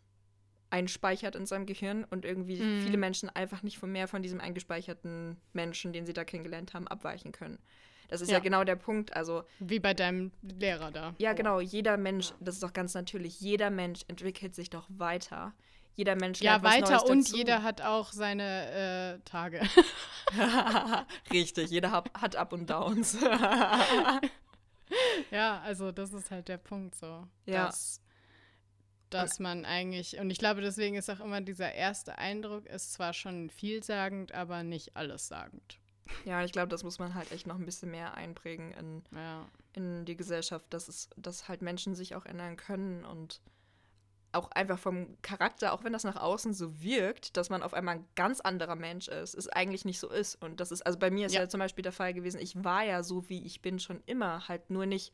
einspeichert in seinem Gehirn und irgendwie Mhm. viele Menschen einfach nicht von mehr von diesem eingespeicherten Menschen, den sie da kennengelernt haben, abweichen können. Das ist ja, Ja. genau der Punkt. Also, Wie bei deinem Lehrer da. ja, Oh. genau, jeder Mensch, das ist doch ganz natürlich, jeder Mensch entwickelt sich doch weiter. Jeder Mensch Ja, weiter und dazu. jeder hat auch seine äh, Tage. Richtig, jeder hat, hat Up und Downs. ja, also das ist halt der Punkt so. Ja. Dass, dass man eigentlich, und ich glaube, deswegen ist auch immer dieser erste Eindruck, ist zwar schon vielsagend, aber nicht allessagend. Ja, ich glaube, das muss man halt echt noch ein bisschen mehr einprägen in, Ja. in die Gesellschaft, dass es, dass halt Menschen sich auch ändern können und auch einfach vom Charakter, auch wenn das nach außen so wirkt, dass man auf einmal ein ganz anderer Mensch ist, es eigentlich nicht so ist. Und das ist, also bei mir ist ja, Ja. zum Beispiel der Fall gewesen, ich war ja so, wie ich bin, schon immer, halt nur nicht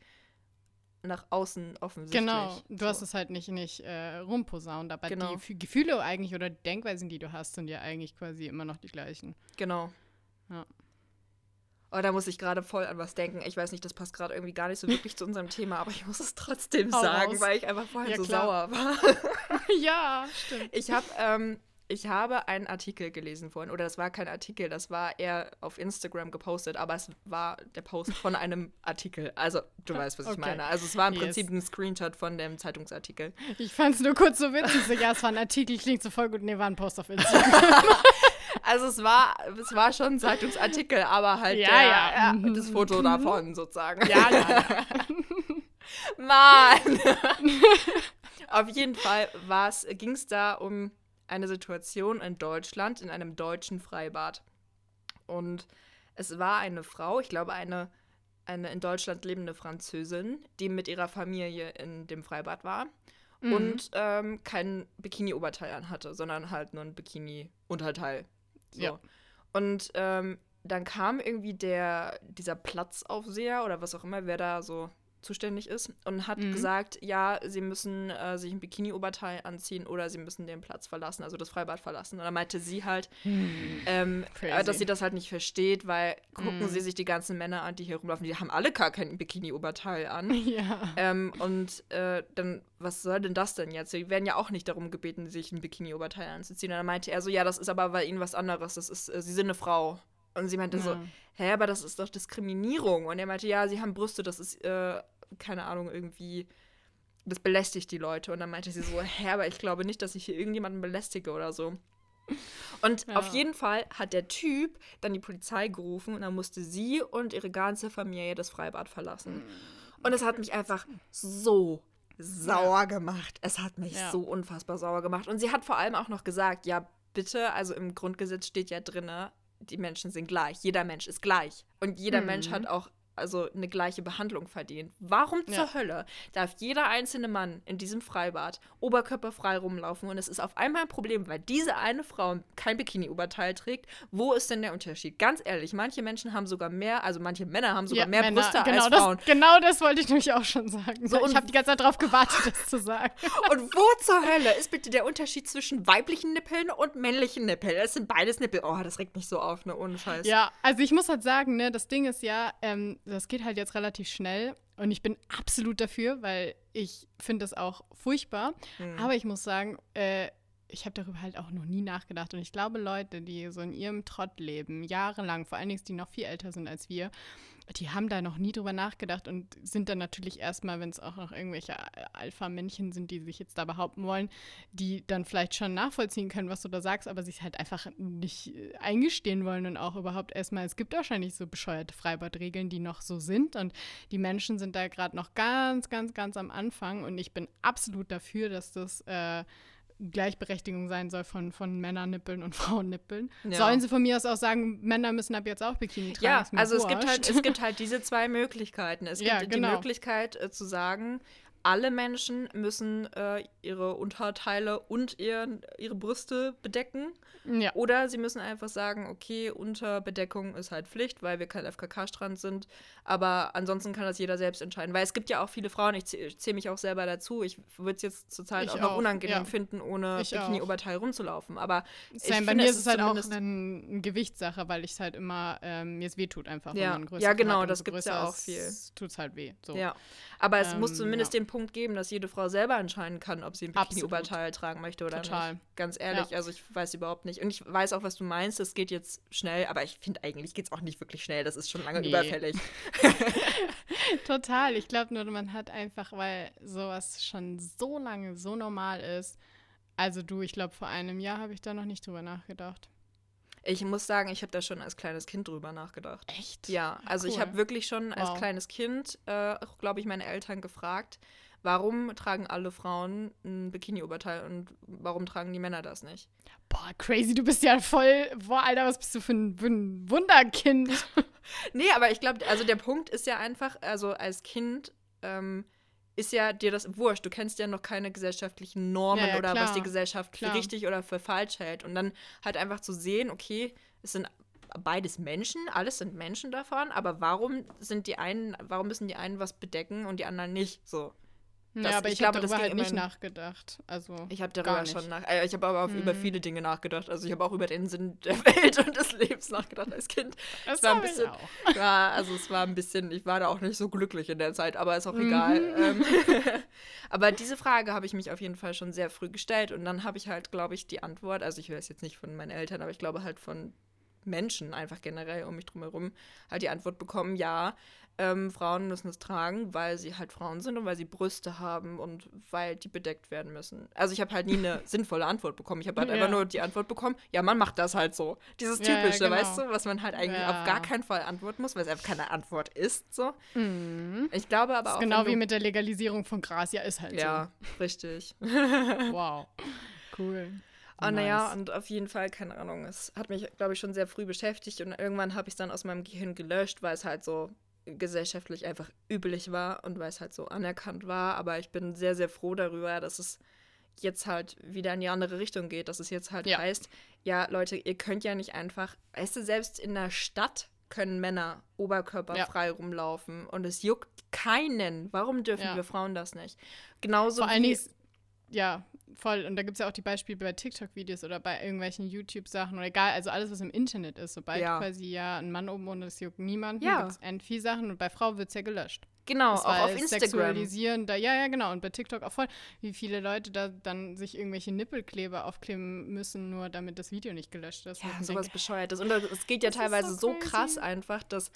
nach außen offensichtlich. Genau, du so. hast es halt nicht, nicht äh, rumposaunt, aber Genau. die Fü- Gefühle eigentlich oder die Denkweisen, die du hast, sind ja eigentlich quasi immer noch die gleichen. Genau. Ja. Oh, da muss ich gerade voll an was denken. Ich weiß nicht, das passt gerade irgendwie gar nicht so wirklich zu unserem Thema, aber ich muss es trotzdem Hau sagen, raus. weil ich einfach vorhin Ja, so klar. sauer war. ja, stimmt. Ich habe ähm, ich habe einen Artikel gelesen vorhin, oder das war kein Artikel, das war eher auf Instagram gepostet, aber es war der Post von einem Artikel. Also, du weißt, was ich okay. meine. Also, es war im yes. Prinzip ein Screenshot von dem Zeitungsartikel. Ich fand es nur kurz so witzig. Ja, es war ein Artikel, klingt so voll gut. Nee, war ein Post auf Instagram. also, es war, es war schon ein Zeitungsartikel, aber halt ja, der, ja. ja das Foto davon sozusagen. Ja, ja. Mann! auf jeden Fall ging es da um eine Situation in Deutschland, in einem deutschen Freibad. Und es war eine Frau, ich glaube eine, eine in Deutschland lebende Französin, die mit ihrer Familie in dem Freibad war mhm. und ähm, kein Bikini-Oberteil anhatte, sondern halt nur ein Bikini-Unterteil. So. Ja. Und ähm, dann kam irgendwie der, dieser Platzaufseher oder was auch immer, wer da so zuständig ist und hat mhm. gesagt, ja, sie müssen äh, sich ein Bikini-Oberteil anziehen oder sie müssen den Platz verlassen, also das Freibad verlassen. Und dann meinte sie halt, mhm. ähm, äh, dass sie das halt nicht versteht, weil gucken mhm. sie sich die ganzen Männer an, die hier rumlaufen, die haben alle gar kein Bikini-Oberteil an. Ja. Ähm, und äh, dann, was soll denn das denn jetzt? Sie werden ja auch nicht darum gebeten, sich ein Bikini-Oberteil anzuziehen. Und dann meinte er so, ja, das ist aber bei ihnen was anderes. Das ist, äh, sie sind eine Frau. Und sie meinte ja. so, hä, aber das ist doch Diskriminierung. Und er meinte, ja, sie haben Brüste, das ist, äh, keine Ahnung, irgendwie, das belästigt die Leute. Und dann meinte sie so, hä, aber ich glaube nicht, dass ich hier irgendjemanden belästige oder so. Und ja. auf jeden Fall hat der Typ dann die Polizei gerufen und dann musste sie und ihre ganze Familie das Freibad verlassen. Mhm. Und es hat mich einfach so sauer gemacht. Es hat mich ja. so unfassbar sauer gemacht. Und sie hat vor allem auch noch gesagt, ja, bitte, also im Grundgesetz steht ja drinne, die Menschen sind gleich. Jeder Mensch ist gleich. Und jeder mhm. Mensch hat auch also eine gleiche Behandlung verdient. Warum ja. zur Hölle darf jeder einzelne Mann in diesem Freibad oberkörperfrei rumlaufen und es ist auf einmal ein Problem, weil diese eine Frau kein Bikini-Oberteil trägt? Wo ist denn der Unterschied? Ganz ehrlich, manche Menschen haben sogar mehr, also manche Männer haben sogar ja, mehr Männer, Brüste genau als Frauen. Das, genau das wollte ich nämlich auch schon sagen. So, ich habe die ganze Zeit darauf gewartet, das zu sagen. und wo zur Hölle ist bitte der Unterschied zwischen weiblichen Nippeln und männlichen Nippeln? Es sind beides Nippel. Oh, das regt mich so auf, ne? Ohne Scheiß. Ja, also ich muss halt sagen, ne, das Ding ist ja, ähm, das geht halt jetzt relativ schnell und ich bin absolut dafür, weil ich finde das auch furchtbar. Mhm. Aber ich muss sagen, äh, ich habe darüber halt auch noch nie nachgedacht. Und ich glaube, Leute, die so in ihrem Trott leben, jahrelang, vor allen Dingen, die noch viel älter sind als wir, die haben da noch nie drüber nachgedacht und sind dann natürlich erstmal, wenn es auch noch irgendwelche Alpha-Männchen sind, die sich jetzt da behaupten wollen, die dann vielleicht schon nachvollziehen können, was du da sagst, aber sich halt einfach nicht äh, eingestehen wollen und auch überhaupt erstmal, es gibt wahrscheinlich so bescheuerte Freibadregeln, die noch so sind und die Menschen sind da gerade noch ganz, ganz, ganz am Anfang und ich bin absolut dafür, dass das äh, Gleichberechtigung sein soll von, von Männernippeln und Frauennippeln. Ja. Sollen sie von mir aus auch sagen, Männer müssen ab jetzt auch Bikini tragen? Ja, also es gibt, halt, es gibt halt diese zwei Möglichkeiten. Es gibt ja, genau. die Möglichkeit äh, zu sagen, alle Menschen müssen äh, ihre Unterteile und ihr, ihre Brüste bedecken. Ja. Oder sie müssen einfach sagen, okay, Unterbedeckung ist halt Pflicht, weil wir kein FKK-Strand sind. Aber ansonsten kann das jeder selbst entscheiden. Weil es gibt ja auch viele Frauen, ich zähle zähl mich auch selber dazu. Ich würde es jetzt zurzeit auch noch unangenehm ja. finden, ohne Bikini-Oberteil rumzulaufen. Aber Sam, bei mir ist es halt auch eine, eine Gewichtssache, weil ich es halt immer, ähm, mir es weh tut einfach. Ja, ja genau, das gibt es ja auch viel. Tut es halt weh. So. Ja. Aber es ähm, muss zumindest ja. den Punkt geben, dass jede Frau selber entscheiden kann, ob sie ein Bikini-Oberteil tragen möchte oder Total. nicht. Ganz ehrlich, ja. also ich weiß überhaupt nicht. Und ich weiß auch, was du meinst, es geht jetzt schnell, aber ich finde eigentlich geht es auch nicht wirklich schnell. Das ist schon lange nee. überfällig. Total. Ich glaube nur, man hat einfach, weil sowas schon so lange so normal ist. Also du, ich glaube, vor einem Jahr habe ich da noch nicht drüber nachgedacht. Ich muss sagen, ich habe da schon als kleines Kind drüber nachgedacht. Echt? Ja, also cool. ich habe wirklich schon als wow. kleines Kind, äh, glaube ich, meine Eltern gefragt, warum tragen alle Frauen ein Bikini-Oberteil und warum tragen die Männer das nicht? Boah, crazy, du bist ja voll, boah, Alter, was bist du für ein, für ein Wunderkind? nee, aber ich glaube, also der Punkt ist ja einfach, also als Kind ähm, ist ja dir das wurscht. Du kennst ja noch keine gesellschaftlichen Normen ja, ja, oder klar. was die Gesellschaft klar. für richtig oder für falsch hält. Und dann halt einfach zu sehen, okay, es sind beides Menschen, alles sind Menschen davon, aber warum sind die einen, warum müssen die einen was bedecken und die anderen nicht so? Das, ja, aber ich, ich habe darüber halt nicht nachgedacht. Also ich habe darüber schon nach. Äh, ich habe aber hm. über viele Dinge nachgedacht. Also ich habe auch über den Sinn der Welt und des Lebens nachgedacht als Kind. Das war ein bisschen. Ich auch. Ja, also es war ein bisschen. Ich war da auch nicht so glücklich in der Zeit, aber ist auch mhm. egal. Ähm, aber diese Frage habe ich mich auf jeden Fall schon sehr früh gestellt und dann habe ich halt, glaube ich, die Antwort. Also ich weiß jetzt nicht von meinen Eltern, aber ich glaube halt von Menschen einfach generell um mich drum herum halt die Antwort bekommen, ja, ähm, Frauen müssen es tragen, weil sie halt Frauen sind und weil sie Brüste haben und weil die bedeckt werden müssen. Also ich habe halt nie eine sinnvolle Antwort bekommen. Ich habe halt ja. einfach nur die Antwort bekommen, ja, man macht das halt so. Dieses typische, ja, genau. weißt du, was man halt eigentlich auf gar keinen Fall antworten muss, weil es einfach keine Antwort ist. So. Mhm. Ich glaube aber auch. Genau wie mit der Legalisierung von Gras, ja, ist halt so. Ja, richtig. wow. Cool. Oh, nice. naja, und auf jeden Fall, keine Ahnung, es hat mich, glaube ich, schon sehr früh beschäftigt und irgendwann habe ich es dann aus meinem Gehirn gelöscht, weil es halt so gesellschaftlich einfach üblich war und weil es halt so anerkannt war. Aber ich bin sehr, sehr froh darüber, dass es jetzt halt wieder in die andere Richtung geht, dass es jetzt halt ja. heißt, ja, Leute, ihr könnt ja nicht einfach, weißt du, selbst in der Stadt können Männer oberkörperfrei ja. rumlaufen und es juckt keinen. Warum dürfen ja. wir Frauen das nicht? Genauso Vor wie ja, voll. Und da gibt es ja auch die Beispiele bei TikTok-Videos oder bei irgendwelchen YouTube-Sachen oder egal, also alles, was im Internet ist. Sobald ja. quasi ja ein Mann oben und es juckt niemanden, ja. gibt es Envy-Sachen und bei Frau wird es ja gelöscht. Genau, das auch auf Instagram. Sexualisieren, da, ja, ja, genau. Und bei TikTok auch voll, wie viele Leute da dann sich irgendwelche Nippelkleber aufkleben müssen, nur damit das Video nicht gelöscht ist. Ja, sowas denke, bescheuertes. Und es geht ja teilweise so, so krass einfach, dass,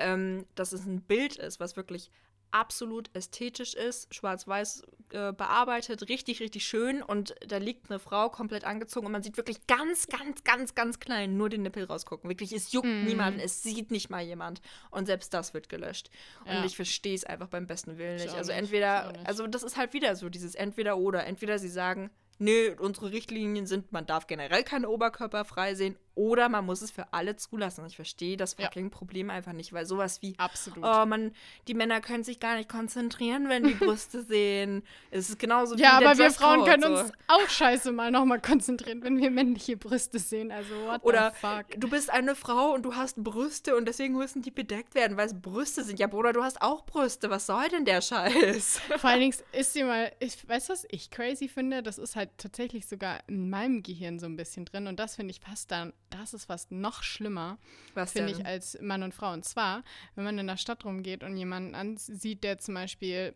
ähm, dass es ein Bild ist, was wirklich absolut ästhetisch ist, schwarz-weiß äh, bearbeitet, richtig, richtig schön. Und da liegt eine Frau komplett angezogen und man sieht wirklich ganz, ganz, ganz, ganz klein nur den Nippel rausgucken. Wirklich, es juckt mm. niemanden, es sieht nicht mal jemand. Und selbst das wird gelöscht. Ja. Und ich verstehe es einfach beim besten Willen nicht. Also nicht. entweder, also das ist halt wieder so, dieses entweder oder. Entweder sie sagen, nö, unsere Richtlinien sind, man darf generell keine Oberkörper frei sehen oder man muss es für alle zulassen. Ich verstehe das fucking ja. Problem einfach nicht, weil sowas wie, Absolut. oh man, die Männer können sich gar nicht konzentrieren, wenn die Brüste sehen. Es ist genauso ja, wie Ja, aber wir Frauen können so. uns auch scheiße mal nochmal konzentrieren, wenn wir männliche Brüste sehen. Also what Oder the fuck. du bist eine Frau und du hast Brüste und deswegen müssen die bedeckt werden, weil es Brüste sind. Ja, Bruder, du hast auch Brüste. Was soll denn der Scheiß? Vor allen Dingen ist dir mal, ich weiß was ich crazy finde, das ist halt tatsächlich sogar in meinem Gehirn so ein bisschen drin und das finde ich fast dann das ist fast noch schlimmer, finde ich, als Mann und Frau. Und zwar, wenn man in der Stadt rumgeht und jemanden ansieht, der zum Beispiel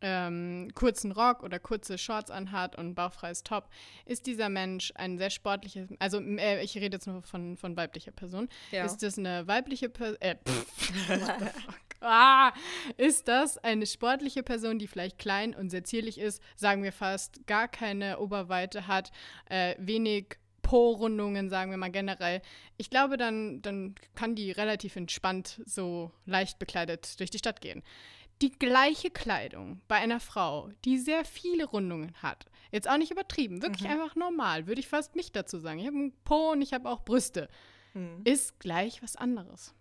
ähm, kurzen Rock oder kurze Shorts anhat und bauchfreies Top, ist dieser Mensch ein sehr sportliches, also äh, ich rede jetzt nur von, von weiblicher Person, ja. ist das eine weibliche Person, äh, Ah, ist das eine sportliche Person, die vielleicht klein und sehr zierlich ist, sagen wir fast gar keine Oberweite hat, äh, wenig Po-Rundungen, sagen wir mal generell. Ich glaube, dann, dann kann die relativ entspannt so leicht bekleidet durch die Stadt gehen. Die gleiche Kleidung bei einer Frau, die sehr viele Rundungen hat, jetzt auch nicht übertrieben, wirklich mhm. einfach normal, würde ich fast mich dazu sagen. Ich habe einen Po und ich habe auch Brüste. Mhm. Ist gleich was anderes.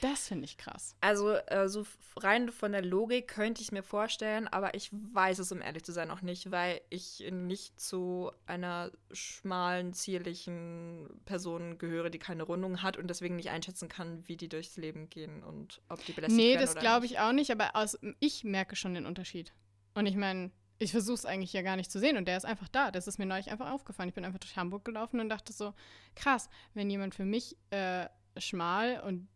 Das finde ich krass. Also, äh, so rein von der Logik könnte ich mir vorstellen, aber ich weiß es, um ehrlich zu sein, auch nicht, weil ich nicht zu einer schmalen, zierlichen Person gehöre, die keine Rundung hat und deswegen nicht einschätzen kann, wie die durchs Leben gehen und ob die belästigt nee, werden. Nee, das glaube ich auch nicht, aber aus, ich merke schon den Unterschied. Und ich meine, ich versuche es eigentlich ja gar nicht zu sehen und der ist einfach da. Das ist mir neulich einfach aufgefallen. Ich bin einfach durch Hamburg gelaufen und dachte so, krass, wenn jemand für mich äh, schmal und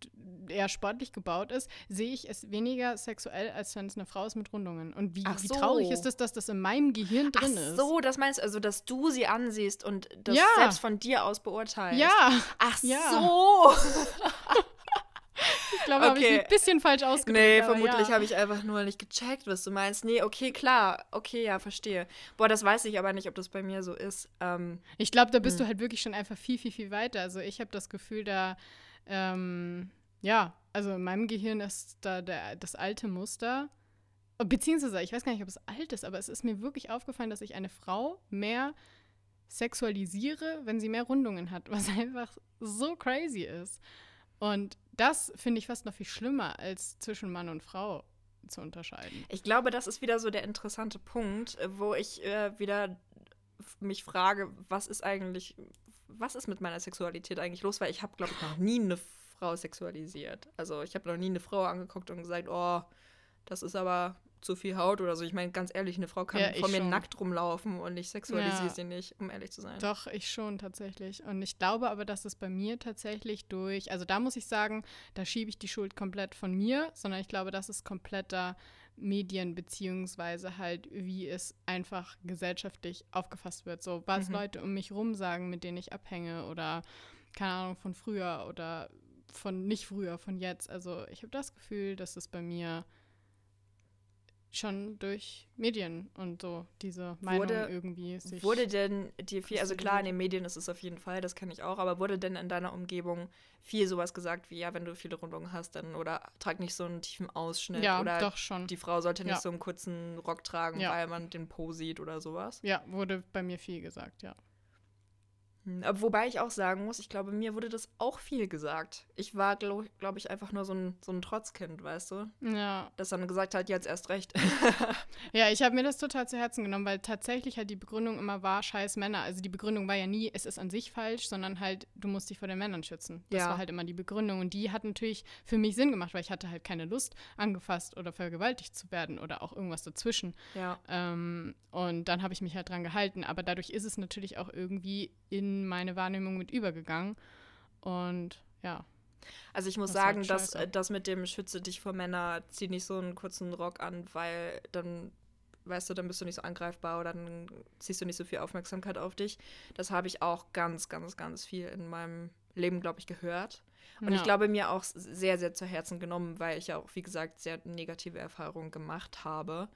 eher sportlich gebaut ist, sehe ich es weniger sexuell, als wenn es eine Frau ist mit Rundungen. Und wie, so. wie traurig ist es, dass das in meinem Gehirn drin ist? Ach so, das meinst du, also, dass du sie ansiehst und das ja. selbst von dir aus beurteilst. Ja. Ach ja. so. Ich glaube, okay. habe ich ein bisschen falsch ausgedrückt. Nee, vermutlich ja. habe ich einfach nur nicht gecheckt, was du meinst. Nee, okay, klar. Okay, ja, verstehe. Boah, das weiß ich aber nicht, ob das bei mir so ist. Ähm, ich glaube, da bist hm. du halt wirklich schon einfach viel, viel, viel weiter. Also ich habe das Gefühl, da ähm, ja, also in meinem Gehirn ist da der, das alte Muster. Beziehungsweise, ich weiß gar nicht, ob es alt ist, aber es ist mir wirklich aufgefallen, dass ich eine Frau mehr sexualisiere, wenn sie mehr Rundungen hat, was einfach so crazy ist. Und das finde ich fast noch viel schlimmer, als zwischen Mann und Frau zu unterscheiden. Ich glaube, das ist wieder so der interessante Punkt, wo ich äh, wieder mich frage, was ist eigentlich was ist mit meiner Sexualität eigentlich los? Weil ich habe, glaube ich, noch nie eine Frau sexualisiert. Also ich habe noch nie eine Frau angeguckt und gesagt, oh, das ist aber zu viel Haut oder so. Ich meine, ganz ehrlich, eine Frau kann Ja, vor mir schon. nackt rumlaufen und ich sexualisiere Ja. sie nicht, um ehrlich zu sein. Doch, ich schon tatsächlich. Und ich glaube aber, dass es bei mir tatsächlich durch, also da muss ich sagen, da schiebe ich die Schuld komplett von mir, sondern ich glaube, das ist kompletter Medien beziehungsweise halt, wie es einfach gesellschaftlich aufgefasst wird. So, was Mhm. Leute um mich rum sagen, mit denen ich abhänge oder keine Ahnung, von früher oder von nicht früher, von jetzt. Also ich habe das Gefühl, dass es bei mir schon durch Medien und so diese Meinung Wurde- irgendwie sich Wurde denn dir viel, also klar, in den Medien ist es auf jeden Fall, das kenne ich auch, aber wurde denn in deiner Umgebung viel sowas gesagt wie, ja, wenn du viele Rundungen hast, dann oder trag nicht so einen tiefen Ausschnitt ja, oder doch schon. die Frau sollte nicht Ja. so einen kurzen Rock tragen, Ja. weil man den Po sieht oder sowas. Ja, wurde bei mir viel gesagt, ja. Hm, aber Wobei ich auch sagen muss, ich glaube, mir wurde das auch viel gesagt. Ich war, glaube glaub ich, einfach nur so ein, so ein Trotzkind, weißt du? Ja, Das dann gesagt hat, jetzt erst recht. ja ich habe mir das total zu Herzen genommen, weil tatsächlich halt die Begründung immer war, scheiß Männer. Also die Begründung war ja nie, es ist an sich falsch, sondern halt, du musst dich vor den Männern schützen. Das Ja. war halt immer die Begründung. Und die hat natürlich für mich Sinn gemacht, weil ich hatte halt keine Lust, angefasst oder vergewaltigt zu werden oder auch irgendwas dazwischen. ja. Ähm, und dann habe ich mich halt dran gehalten. Aber dadurch ist es natürlich auch irgendwie in meine Wahrnehmung mit übergegangen. Und ja. Also ich muss Das halt sagen, dass das mit dem Schütze dich vor Männer, zieh nicht so einen kurzen Rock an, weil dann, weißt du, dann bist du nicht so angreifbar oder dann ziehst du nicht so viel Aufmerksamkeit auf dich. Das habe ich auch ganz, ganz, ganz viel in meinem Leben, glaube ich, gehört. Und ja. ich glaube, mir auch sehr, sehr zu Herzen genommen, weil ich ja auch, wie gesagt, sehr negative Erfahrungen gemacht habe,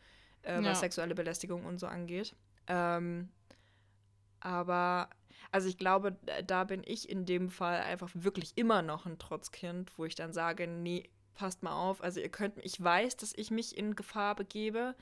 äh, was Ja. sexuelle Belästigung und so angeht. Ähm, aber, also ich glaube, da bin ich in dem Fall einfach wirklich immer noch ein Trotzkind, wo ich dann sage, nee, passt mal auf. Also ihr könnt, ich weiß, dass ich mich in Gefahr begebe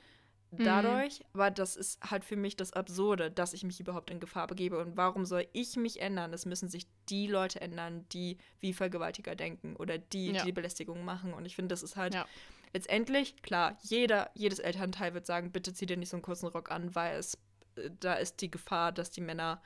Mhm. dadurch, aber das ist halt für mich das Absurde, dass ich mich überhaupt in Gefahr begebe. Und warum soll ich mich ändern? Es müssen sich die Leute ändern, die wie Vergewaltiger denken oder die, Ja. die Belästigung machen. Und ich finde, das ist halt Ja. letztendlich, klar, jeder, jedes Elternteil wird sagen, bitte zieh dir nicht so einen kurzen Rock an, weil es, äh, da ist die Gefahr, dass die Männer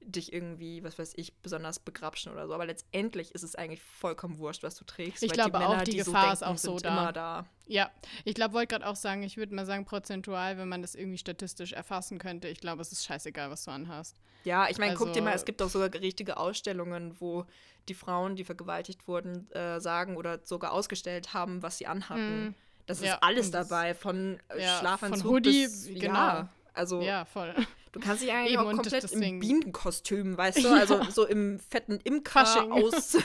dich irgendwie, was weiß ich, besonders begrapschen oder so. Aber letztendlich ist es eigentlich vollkommen wurscht, was du trägst. Ich glaube die auch, die die Gefahr so ist denken, auch so da. immer da. Ja, ich glaube, wollte gerade auch sagen, ich würde mal sagen, prozentual, wenn man das irgendwie statistisch erfassen könnte, ich glaube, es ist scheißegal, was du anhast. Ja, ich meine, guck dir mal, Also- es gibt auch sogar richtige Ausstellungen, wo die Frauen, die vergewaltigt wurden, äh, sagen oder sogar ausgestellt haben, was sie anhatten. Mm, Das ist Ja, alles und das- dabei, von äh, ja, Schlafanzug von Hoodie, bis, genau. ja, also Ja, voll. Du kannst dich eigentlich Eben, auch komplett das- im deswegen- Bienenkostüm, weißt du, also so im fetten Imker Fasching. aus.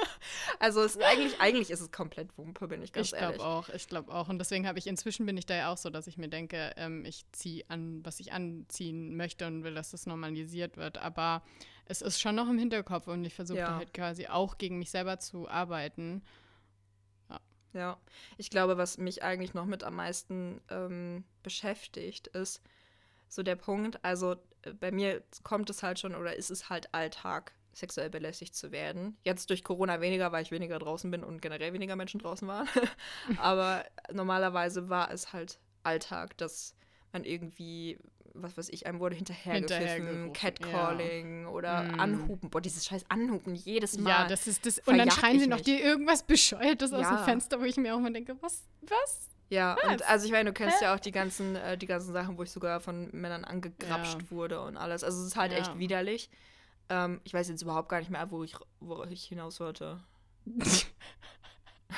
also es eigentlich, eigentlich ist es komplett Wumpe, bin ich ganz Ich ehrlich. glaube auch, ich glaube auch. Und deswegen habe ich, inzwischen bin ich da ja auch so, dass ich mir denke, ähm, ich ziehe an, was ich anziehen möchte und will, dass das normalisiert wird. Aber es ist schon noch im Hinterkopf und ich versuche Ja. halt quasi auch gegen mich selber zu arbeiten. Ja, ich glaube, was mich eigentlich noch mit am meisten ähm, beschäftigt, ist so der Punkt, also äh, bei mir kommt es halt schon oder ist es halt Alltag, sexuell belästigt zu werden. Jetzt durch Corona weniger, weil ich weniger draußen bin und generell weniger Menschen draußen waren. Aber normalerweise war es halt Alltag, dass man irgendwie, was weiß ich, einem wurde hinterhergepfiffen, Catcalling oder Mm. Anhupen. Boah, dieses scheiß Anhupen jedes Mal. Ja, das ist das. Und dann schreien sie noch dir irgendwas Bescheuertes aus Ja. dem Fenster, wo ich mir auch mal denke, was, was? Ja, und Was? also ich meine, du kennst ja auch die ganzen, äh, die ganzen Sachen, wo ich sogar von Männern angegrapscht Ja. wurde und alles. Also es ist halt Ja. echt widerlich. Ähm, ich weiß jetzt überhaupt gar nicht mehr, wo ich, wo ich hinaus wollte. ich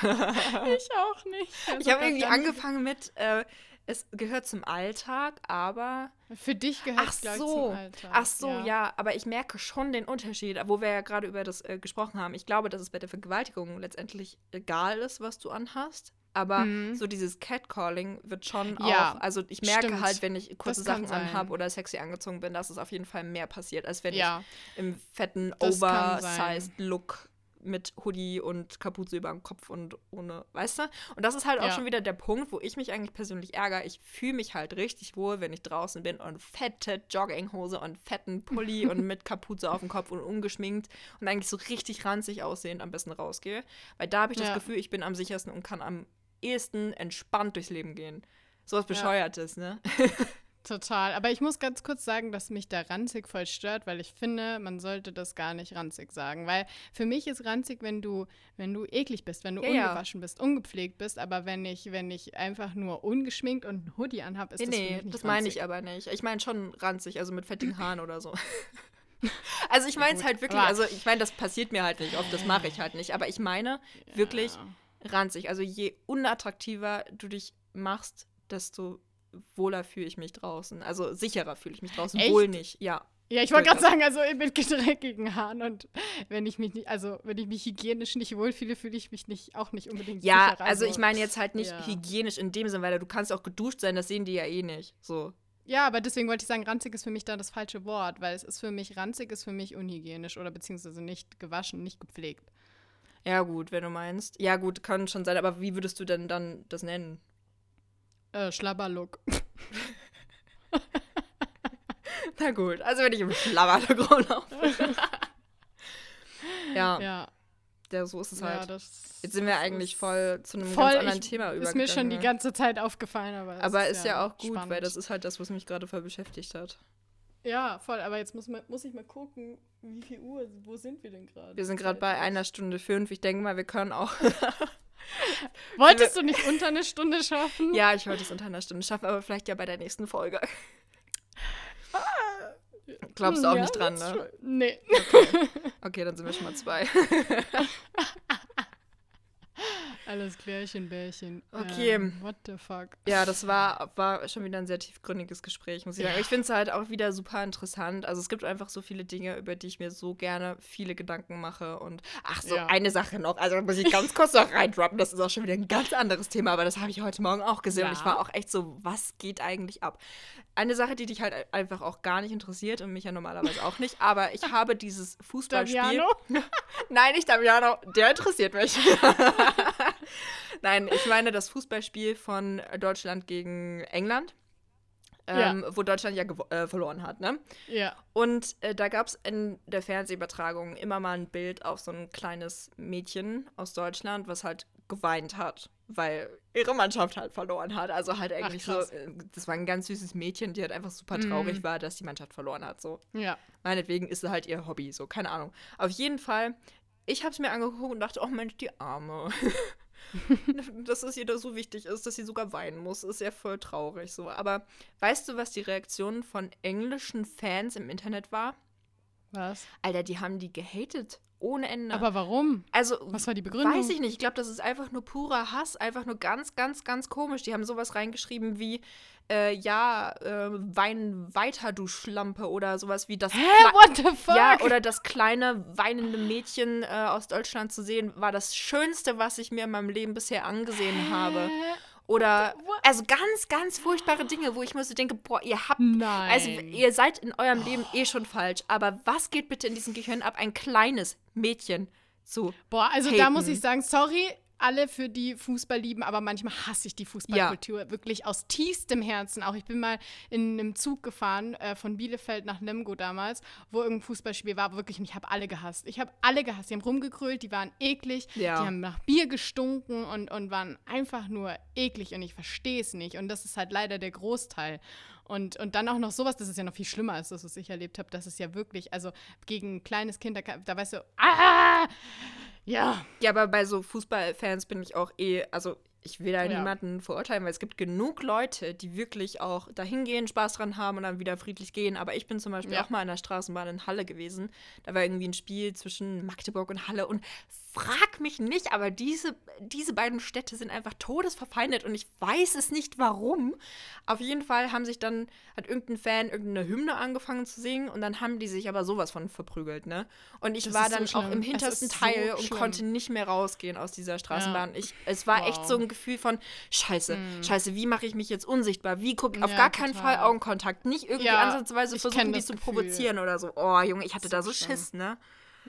auch nicht. Also ich habe grad irgendwie angefangen mit, äh, es gehört zum Alltag, aber. Für dich gehört es, glaub ich, so. zum Alltag. Ach so, ja. aber ich merke schon den Unterschied, wo wir ja gerade über das äh, gesprochen haben. Ich glaube, dass es bei der Vergewaltigung letztendlich egal ist, was du anhast. Aber Mhm. so dieses Catcalling wird schon Ja, auch, also ich merke stimmt. halt, wenn ich kurze Sachen anhabe oder sexy angezogen bin, dass es auf jeden Fall mehr passiert, als wenn Ja, ich im fetten, oversized Look mit Hoodie und Kapuze über dem Kopf und ohne, weißt du? Und das ist halt auch Ja. schon wieder der Punkt, wo ich mich eigentlich persönlich ärgere. Ich fühle mich halt richtig wohl, wenn ich draußen bin und fette Jogginghose und fetten Pulli und mit Kapuze auf dem Kopf und ungeschminkt und eigentlich so richtig ranzig aussehend am besten rausgehe. Weil da habe ich das Ja. Gefühl, ich bin am sichersten und kann am ehesten entspannt durchs Leben gehen. Sowas Ja. Bescheuertes, ne? Total. Aber ich muss ganz kurz sagen, dass mich da ranzig voll stört, weil ich finde, man sollte das gar nicht ranzig sagen. Weil für mich ist ranzig, wenn du, wenn du eklig bist, wenn du Ja, ja. ungewaschen bist, ungepflegt bist. Aber wenn ich, wenn ich einfach nur ungeschminkt und einen Hoodie anhab, ist Nee, das für nee, mich nicht das meine ich aber nicht. Ich meine schon ranzig, also mit fettigen Haaren oder so. Also ich meine es halt wirklich, also ich meine, das passiert mir halt nicht oft, das mache ich halt nicht. Aber ich meine wirklich Ja. ranzig. Also je unattraktiver du dich machst, desto wohler fühle ich mich draußen. Also sicherer fühle ich mich draußen. Echt? Wohl nicht, ja. Ja, ich wollte gerade sagen, also mit dreckigen Haaren und wenn ich mich nicht, also wenn ich mich hygienisch nicht wohlfühle, fühle ich mich nicht auch nicht unbedingt Ja, sicherer. also ich meine jetzt halt nicht ja. hygienisch in dem Sinn, weil du kannst auch geduscht sein, das sehen die ja eh nicht. So. Ja, aber deswegen wollte ich sagen, ranzig ist für mich da das falsche Wort, weil es ist für mich, ranzig ist für mich unhygienisch oder beziehungsweise nicht gewaschen, nicht gepflegt. Ja, gut, wenn du meinst. Ja, gut, kann schon sein, aber wie würdest du denn dann das nennen? Äh, Schlabberlook. Na gut, also wenn ich im Schlabberlook rumlaufe. ja, Ja, ja, so ist es halt. ja, das Jetzt sind wir eigentlich ist voll zu einem voll, ganz anderen ich, Thema Ist übergegangen. mir schon die ne? ganze Zeit aufgefallen, aber es Aber ist ja, auch gut, spannend. weil das ist halt das, was mich gerade voll beschäftigt hat. Ja, voll, aber jetzt muss, man, muss ich mal gucken, wie viel Uhr, wo sind wir denn gerade? Wir sind gerade bei einer Stunde fünf. Ich denke mal, wir können auch. Wolltest du nicht unter eine Stunde schaffen? ja, ich wollte es unter einer Stunde schaffen, aber vielleicht ja bei der nächsten Folge. Glaubst du auch Ja, nicht dran, ne? Nee. Okay, dann sind wir schon mal zwei. Alles Klärchen, Bärchen. Okay. Ähm, what the fuck? Ja, das war, war schon wieder ein sehr tiefgründiges Gespräch, muss ich sagen. Ich finde es halt auch wieder super interessant. Also es gibt einfach so viele Dinge, über die ich mir so gerne viele Gedanken mache. Und ach so, Ja. eine Sache noch. Also muss ich ganz kurz noch reindroppen. Das ist auch schon wieder ein ganz anderes Thema, aber das habe ich heute Morgen auch gesehen. Und Ja. ich war auch echt so, was geht eigentlich ab? Eine Sache, die dich halt einfach auch gar nicht interessiert und mich ja normalerweise auch nicht. Aber ich habe dieses Fußballspiel. Damiano? Nein, nicht Damiano. Der interessiert mich. Nein, ich meine das Fußballspiel von Deutschland gegen England, ähm, wo Deutschland ja äh, verloren hat, ne? Ja. Und äh, da gab es in der Fernsehübertragung immer mal ein Bild auf so ein kleines Mädchen aus Deutschland, was halt geweint hat, weil ihre Mannschaft halt verloren hat. Also halt eigentlich so, krass. äh, das war ein ganz süßes Mädchen, die halt einfach super Mhm. traurig war, dass die Mannschaft verloren hat. So Ja. meinetwegen ist es halt ihr Hobby, so, keine Ahnung. Auf jeden Fall, ich habe es mir angeguckt und dachte, oh Mensch, die Arme. dass es ihr da so wichtig ist, dass sie sogar weinen muss, ist ja voll traurig so. Aber weißt du, was die Reaktion von englischen Fans im Internet war? Was? Alter, die haben die gehatet. Ohne Ende. Aber warum? also, Was war die Begründung? Weiß ich nicht. Ich glaube, das ist einfach nur purer Hass. Einfach nur ganz, ganz, ganz komisch. Die haben sowas reingeschrieben wie, äh, ja, äh, wein weiter, du Schlampe. Oder sowas wie das. Hä, Kle- what the fuck? ja, oder das kleine weinende Mädchen äh, aus Deutschland zu sehen, war das Schönste, was ich mir in meinem Leben bisher angesehen habe. Hä? Oder, What? also ganz, ganz furchtbare Dinge, wo ich mir so denke, boah, ihr habt Nein. also ihr seid in eurem Leben eh schon falsch, aber was geht bitte in diesem Gehirn ab, ein kleines Mädchen zu Boah, also da muss haten. ich sagen, sorry, alle für die Fußball lieben, aber manchmal hasse ich die Fußballkultur wirklich aus tiefstem Herzen. Auch ich bin mal in einem Zug gefahren äh, von Bielefeld nach Lemgo damals, wo irgendein Fußballspiel war, wirklich, ich habe alle gehasst. Ich habe alle gehasst. Die haben rumgekrölt, die waren eklig, Ja. die haben nach Bier gestunken und, und waren einfach nur eklig und ich verstehe es nicht. Und das ist halt leider der Großteil. Und, und dann auch noch sowas, das ist ja noch viel schlimmer als das, was ich erlebt habe. Das ist ja wirklich, also gegen ein kleines Kind, da, da weißt du, ah, ja, Ja, aber bei so Fußballfans bin ich auch eh, also ich will da Ja. niemanden verurteilen, weil es gibt genug Leute, die wirklich auch dahin gehen, Spaß dran haben und dann wieder friedlich gehen. Aber ich bin zum Beispiel Ja. auch mal in der Straßenbahn in Halle gewesen. Da war irgendwie ein Spiel zwischen Magdeburg und Halle und frag mich nicht, aber diese, diese beiden Städte sind einfach todesverfeindet und ich weiß es nicht warum. Auf jeden Fall haben sich dann, hat irgendein Fan irgendeine Hymne angefangen zu singen und dann haben die sich aber sowas von verprügelt, ne? Und ich Das war ist so dann auch im hintersten ist so Teil und schlimm. konnte nicht mehr rausgehen aus dieser Straßenbahn. Ich, es war echt Wow. so ein Gefühl von Scheiße, Scheiße, wie mache ich mich jetzt unsichtbar? Wie guck auf Ja, gar keinen total. Fall Augenkontakt, nicht irgendwie Ja, ansatzweise ich versuchen, die zu provozieren oder so. Oh, Junge, ich hatte da so schlimm. Schiss, ne?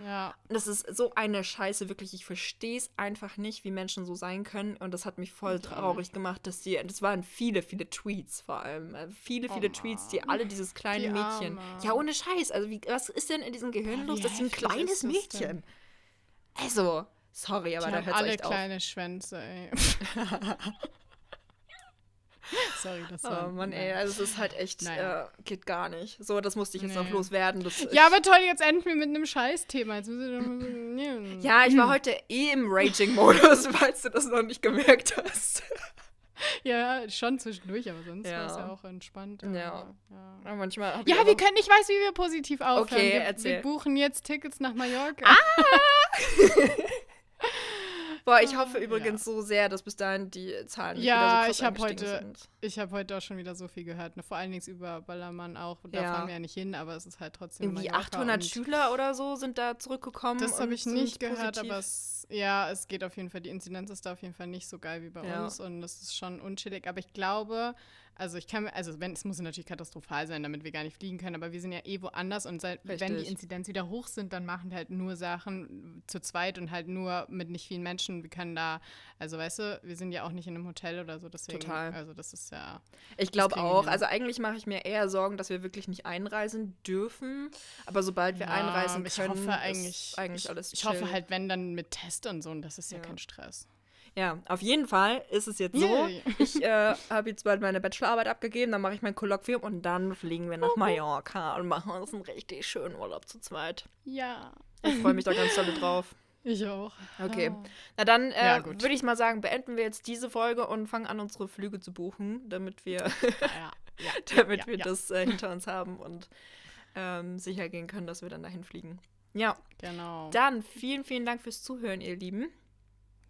Ja. Das ist so eine Scheiße, wirklich. Ich verstehe es einfach nicht, wie Menschen so sein können. Und das hat mich voll traurig gemacht, dass die, das waren viele, viele Tweets vor allem. äh, Viele, viele Oh Tweets, die alle dieses kleine Die Mädchen. Arme. Ja, ohne Scheiß. Also, wie, was ist denn in diesem Gehirn los? Das ist ein kleines das Mädchen. denn? Also, sorry, aber Die da hört es alle echt auf. kleine Schwänze, ey. Sorry, das Oh war. Mann, ey, also es ist halt echt, Naja. äh, geht gar nicht. So, das musste ich jetzt Nee. noch loswerden. Ja, aber toll, jetzt enden wir mit einem Scheißthema. Ja, ich war heute eh im Raging-Modus, falls du das noch nicht gemerkt hast. Ja, schon zwischendurch, aber sonst Ja. war es ja auch entspannt. Ja. aber, ja. Ja, manchmal hab ich Ja, aber- wir können, ich weiß, wie wir positiv aufhören. Okay, wir, erzähl. wir buchen jetzt Tickets nach Mallorca. Boah, ich hoffe Ah, übrigens so sehr, dass bis dahin die Zahlen Ja, wieder so krass ich hab heute- sind. Ich habe heute auch schon wieder so viel gehört. Ne? Vor allen Dingen über Ballermann auch. Da Ja. fahren wir ja nicht hin, aber es ist halt trotzdem Irgendwie Mallorca 800 und Schüler oder so sind da zurückgekommen. Das habe ich nicht gehört, positiv. aber es, ja, es geht auf jeden Fall. Die Inzidenz ist da auf jeden Fall nicht so geil wie bei Ja. uns und das ist schon unchillig. Aber ich glaube, also ich kann mir, also wenn es muss natürlich katastrophal sein, damit wir gar nicht fliegen können, aber wir sind ja eh woanders und seit, wenn die. Inzidenz wieder hoch sind, dann machen wir halt nur Sachen zu zweit und halt nur mit nicht vielen Menschen. Wir können da, also weißt du, wir sind ja auch nicht in einem Hotel oder so, deswegen, Total. also das ist ja. Ich glaube auch. Also eigentlich mache ich mir eher Sorgen, dass wir wirklich nicht einreisen dürfen. Aber sobald wir Ja, einreisen aber ich können, hoffe eigentlich, ist eigentlich ich, alles ich hoffe chill. halt, wenn dann mit Test und so, und das ist ja, Ja. kein Stress. Ja, auf jeden Fall ist es jetzt so. Yay. Ich äh, habe jetzt bald meine Bachelorarbeit abgegeben, dann mache ich mein Kolloquium und dann fliegen wir nach Mallorca und machen uns einen richtig schönen Urlaub zu zweit. Ja. Ich freue mich da ganz doll drauf. Ich auch. Okay. Ah. Na dann äh, Ja, würde ich mal sagen, beenden wir jetzt diese Folge und fangen an, unsere Flüge zu buchen, damit wir, Ja, ja, damit wir das äh, hinter uns haben und ähm, sicher gehen können, dass wir dann dahin fliegen. Ja, Genau. dann vielen, vielen Dank fürs Zuhören, ihr Lieben.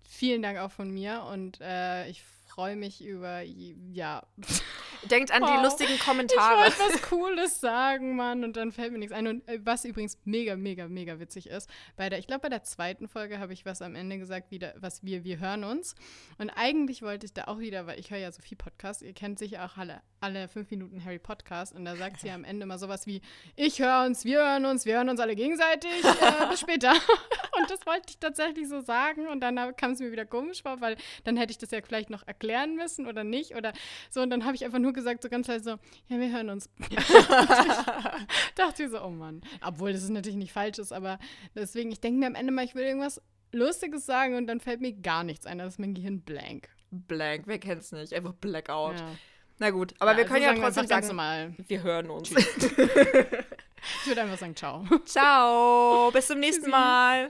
Vielen Dank auch von mir und äh, ich freue mich über, ja. Denkt an die Wow. lustigen Ich Kommentare. wollte was Cooles sagen, Mann, und dann fällt mir nichts ein. Und äh, was übrigens mega, mega, mega witzig ist, bei der, ich glaube, bei der zweiten Folge habe ich was am Ende gesagt, wieder, was wir, wir hören uns. Und eigentlich wollte ich da auch wieder, weil ich höre ja so viel Podcasts, ihr kennt sicher auch alle, alle fünf Minuten Harry Podcast und da sagt sie am Ende mal sowas wie, ich höre uns, wir hören uns, wir hören uns alle gegenseitig, äh, bis später. Und das wollte ich tatsächlich so sagen und dann kam es mir wieder komisch vor, weil dann hätte ich das ja vielleicht noch erklären müssen oder nicht oder so und dann habe ich einfach nur gesagt, so ganz leise so, ja, wir hören uns. dachte ich so, oh Mann. Obwohl das ist natürlich nicht falsch ist, aber deswegen, ich denke mir am Ende mal, ich will irgendwas Lustiges sagen und dann fällt mir gar nichts ein, da ist mein Gehirn blank. Blank, wer kennt's nicht? Einfach Blackout. Ja. Na gut, aber wir also können ja sagen wir trotzdem ganz sagen, normal. wir hören uns. Ich würde einfach sagen, ciao. Ciao, bis zum nächsten. Mal.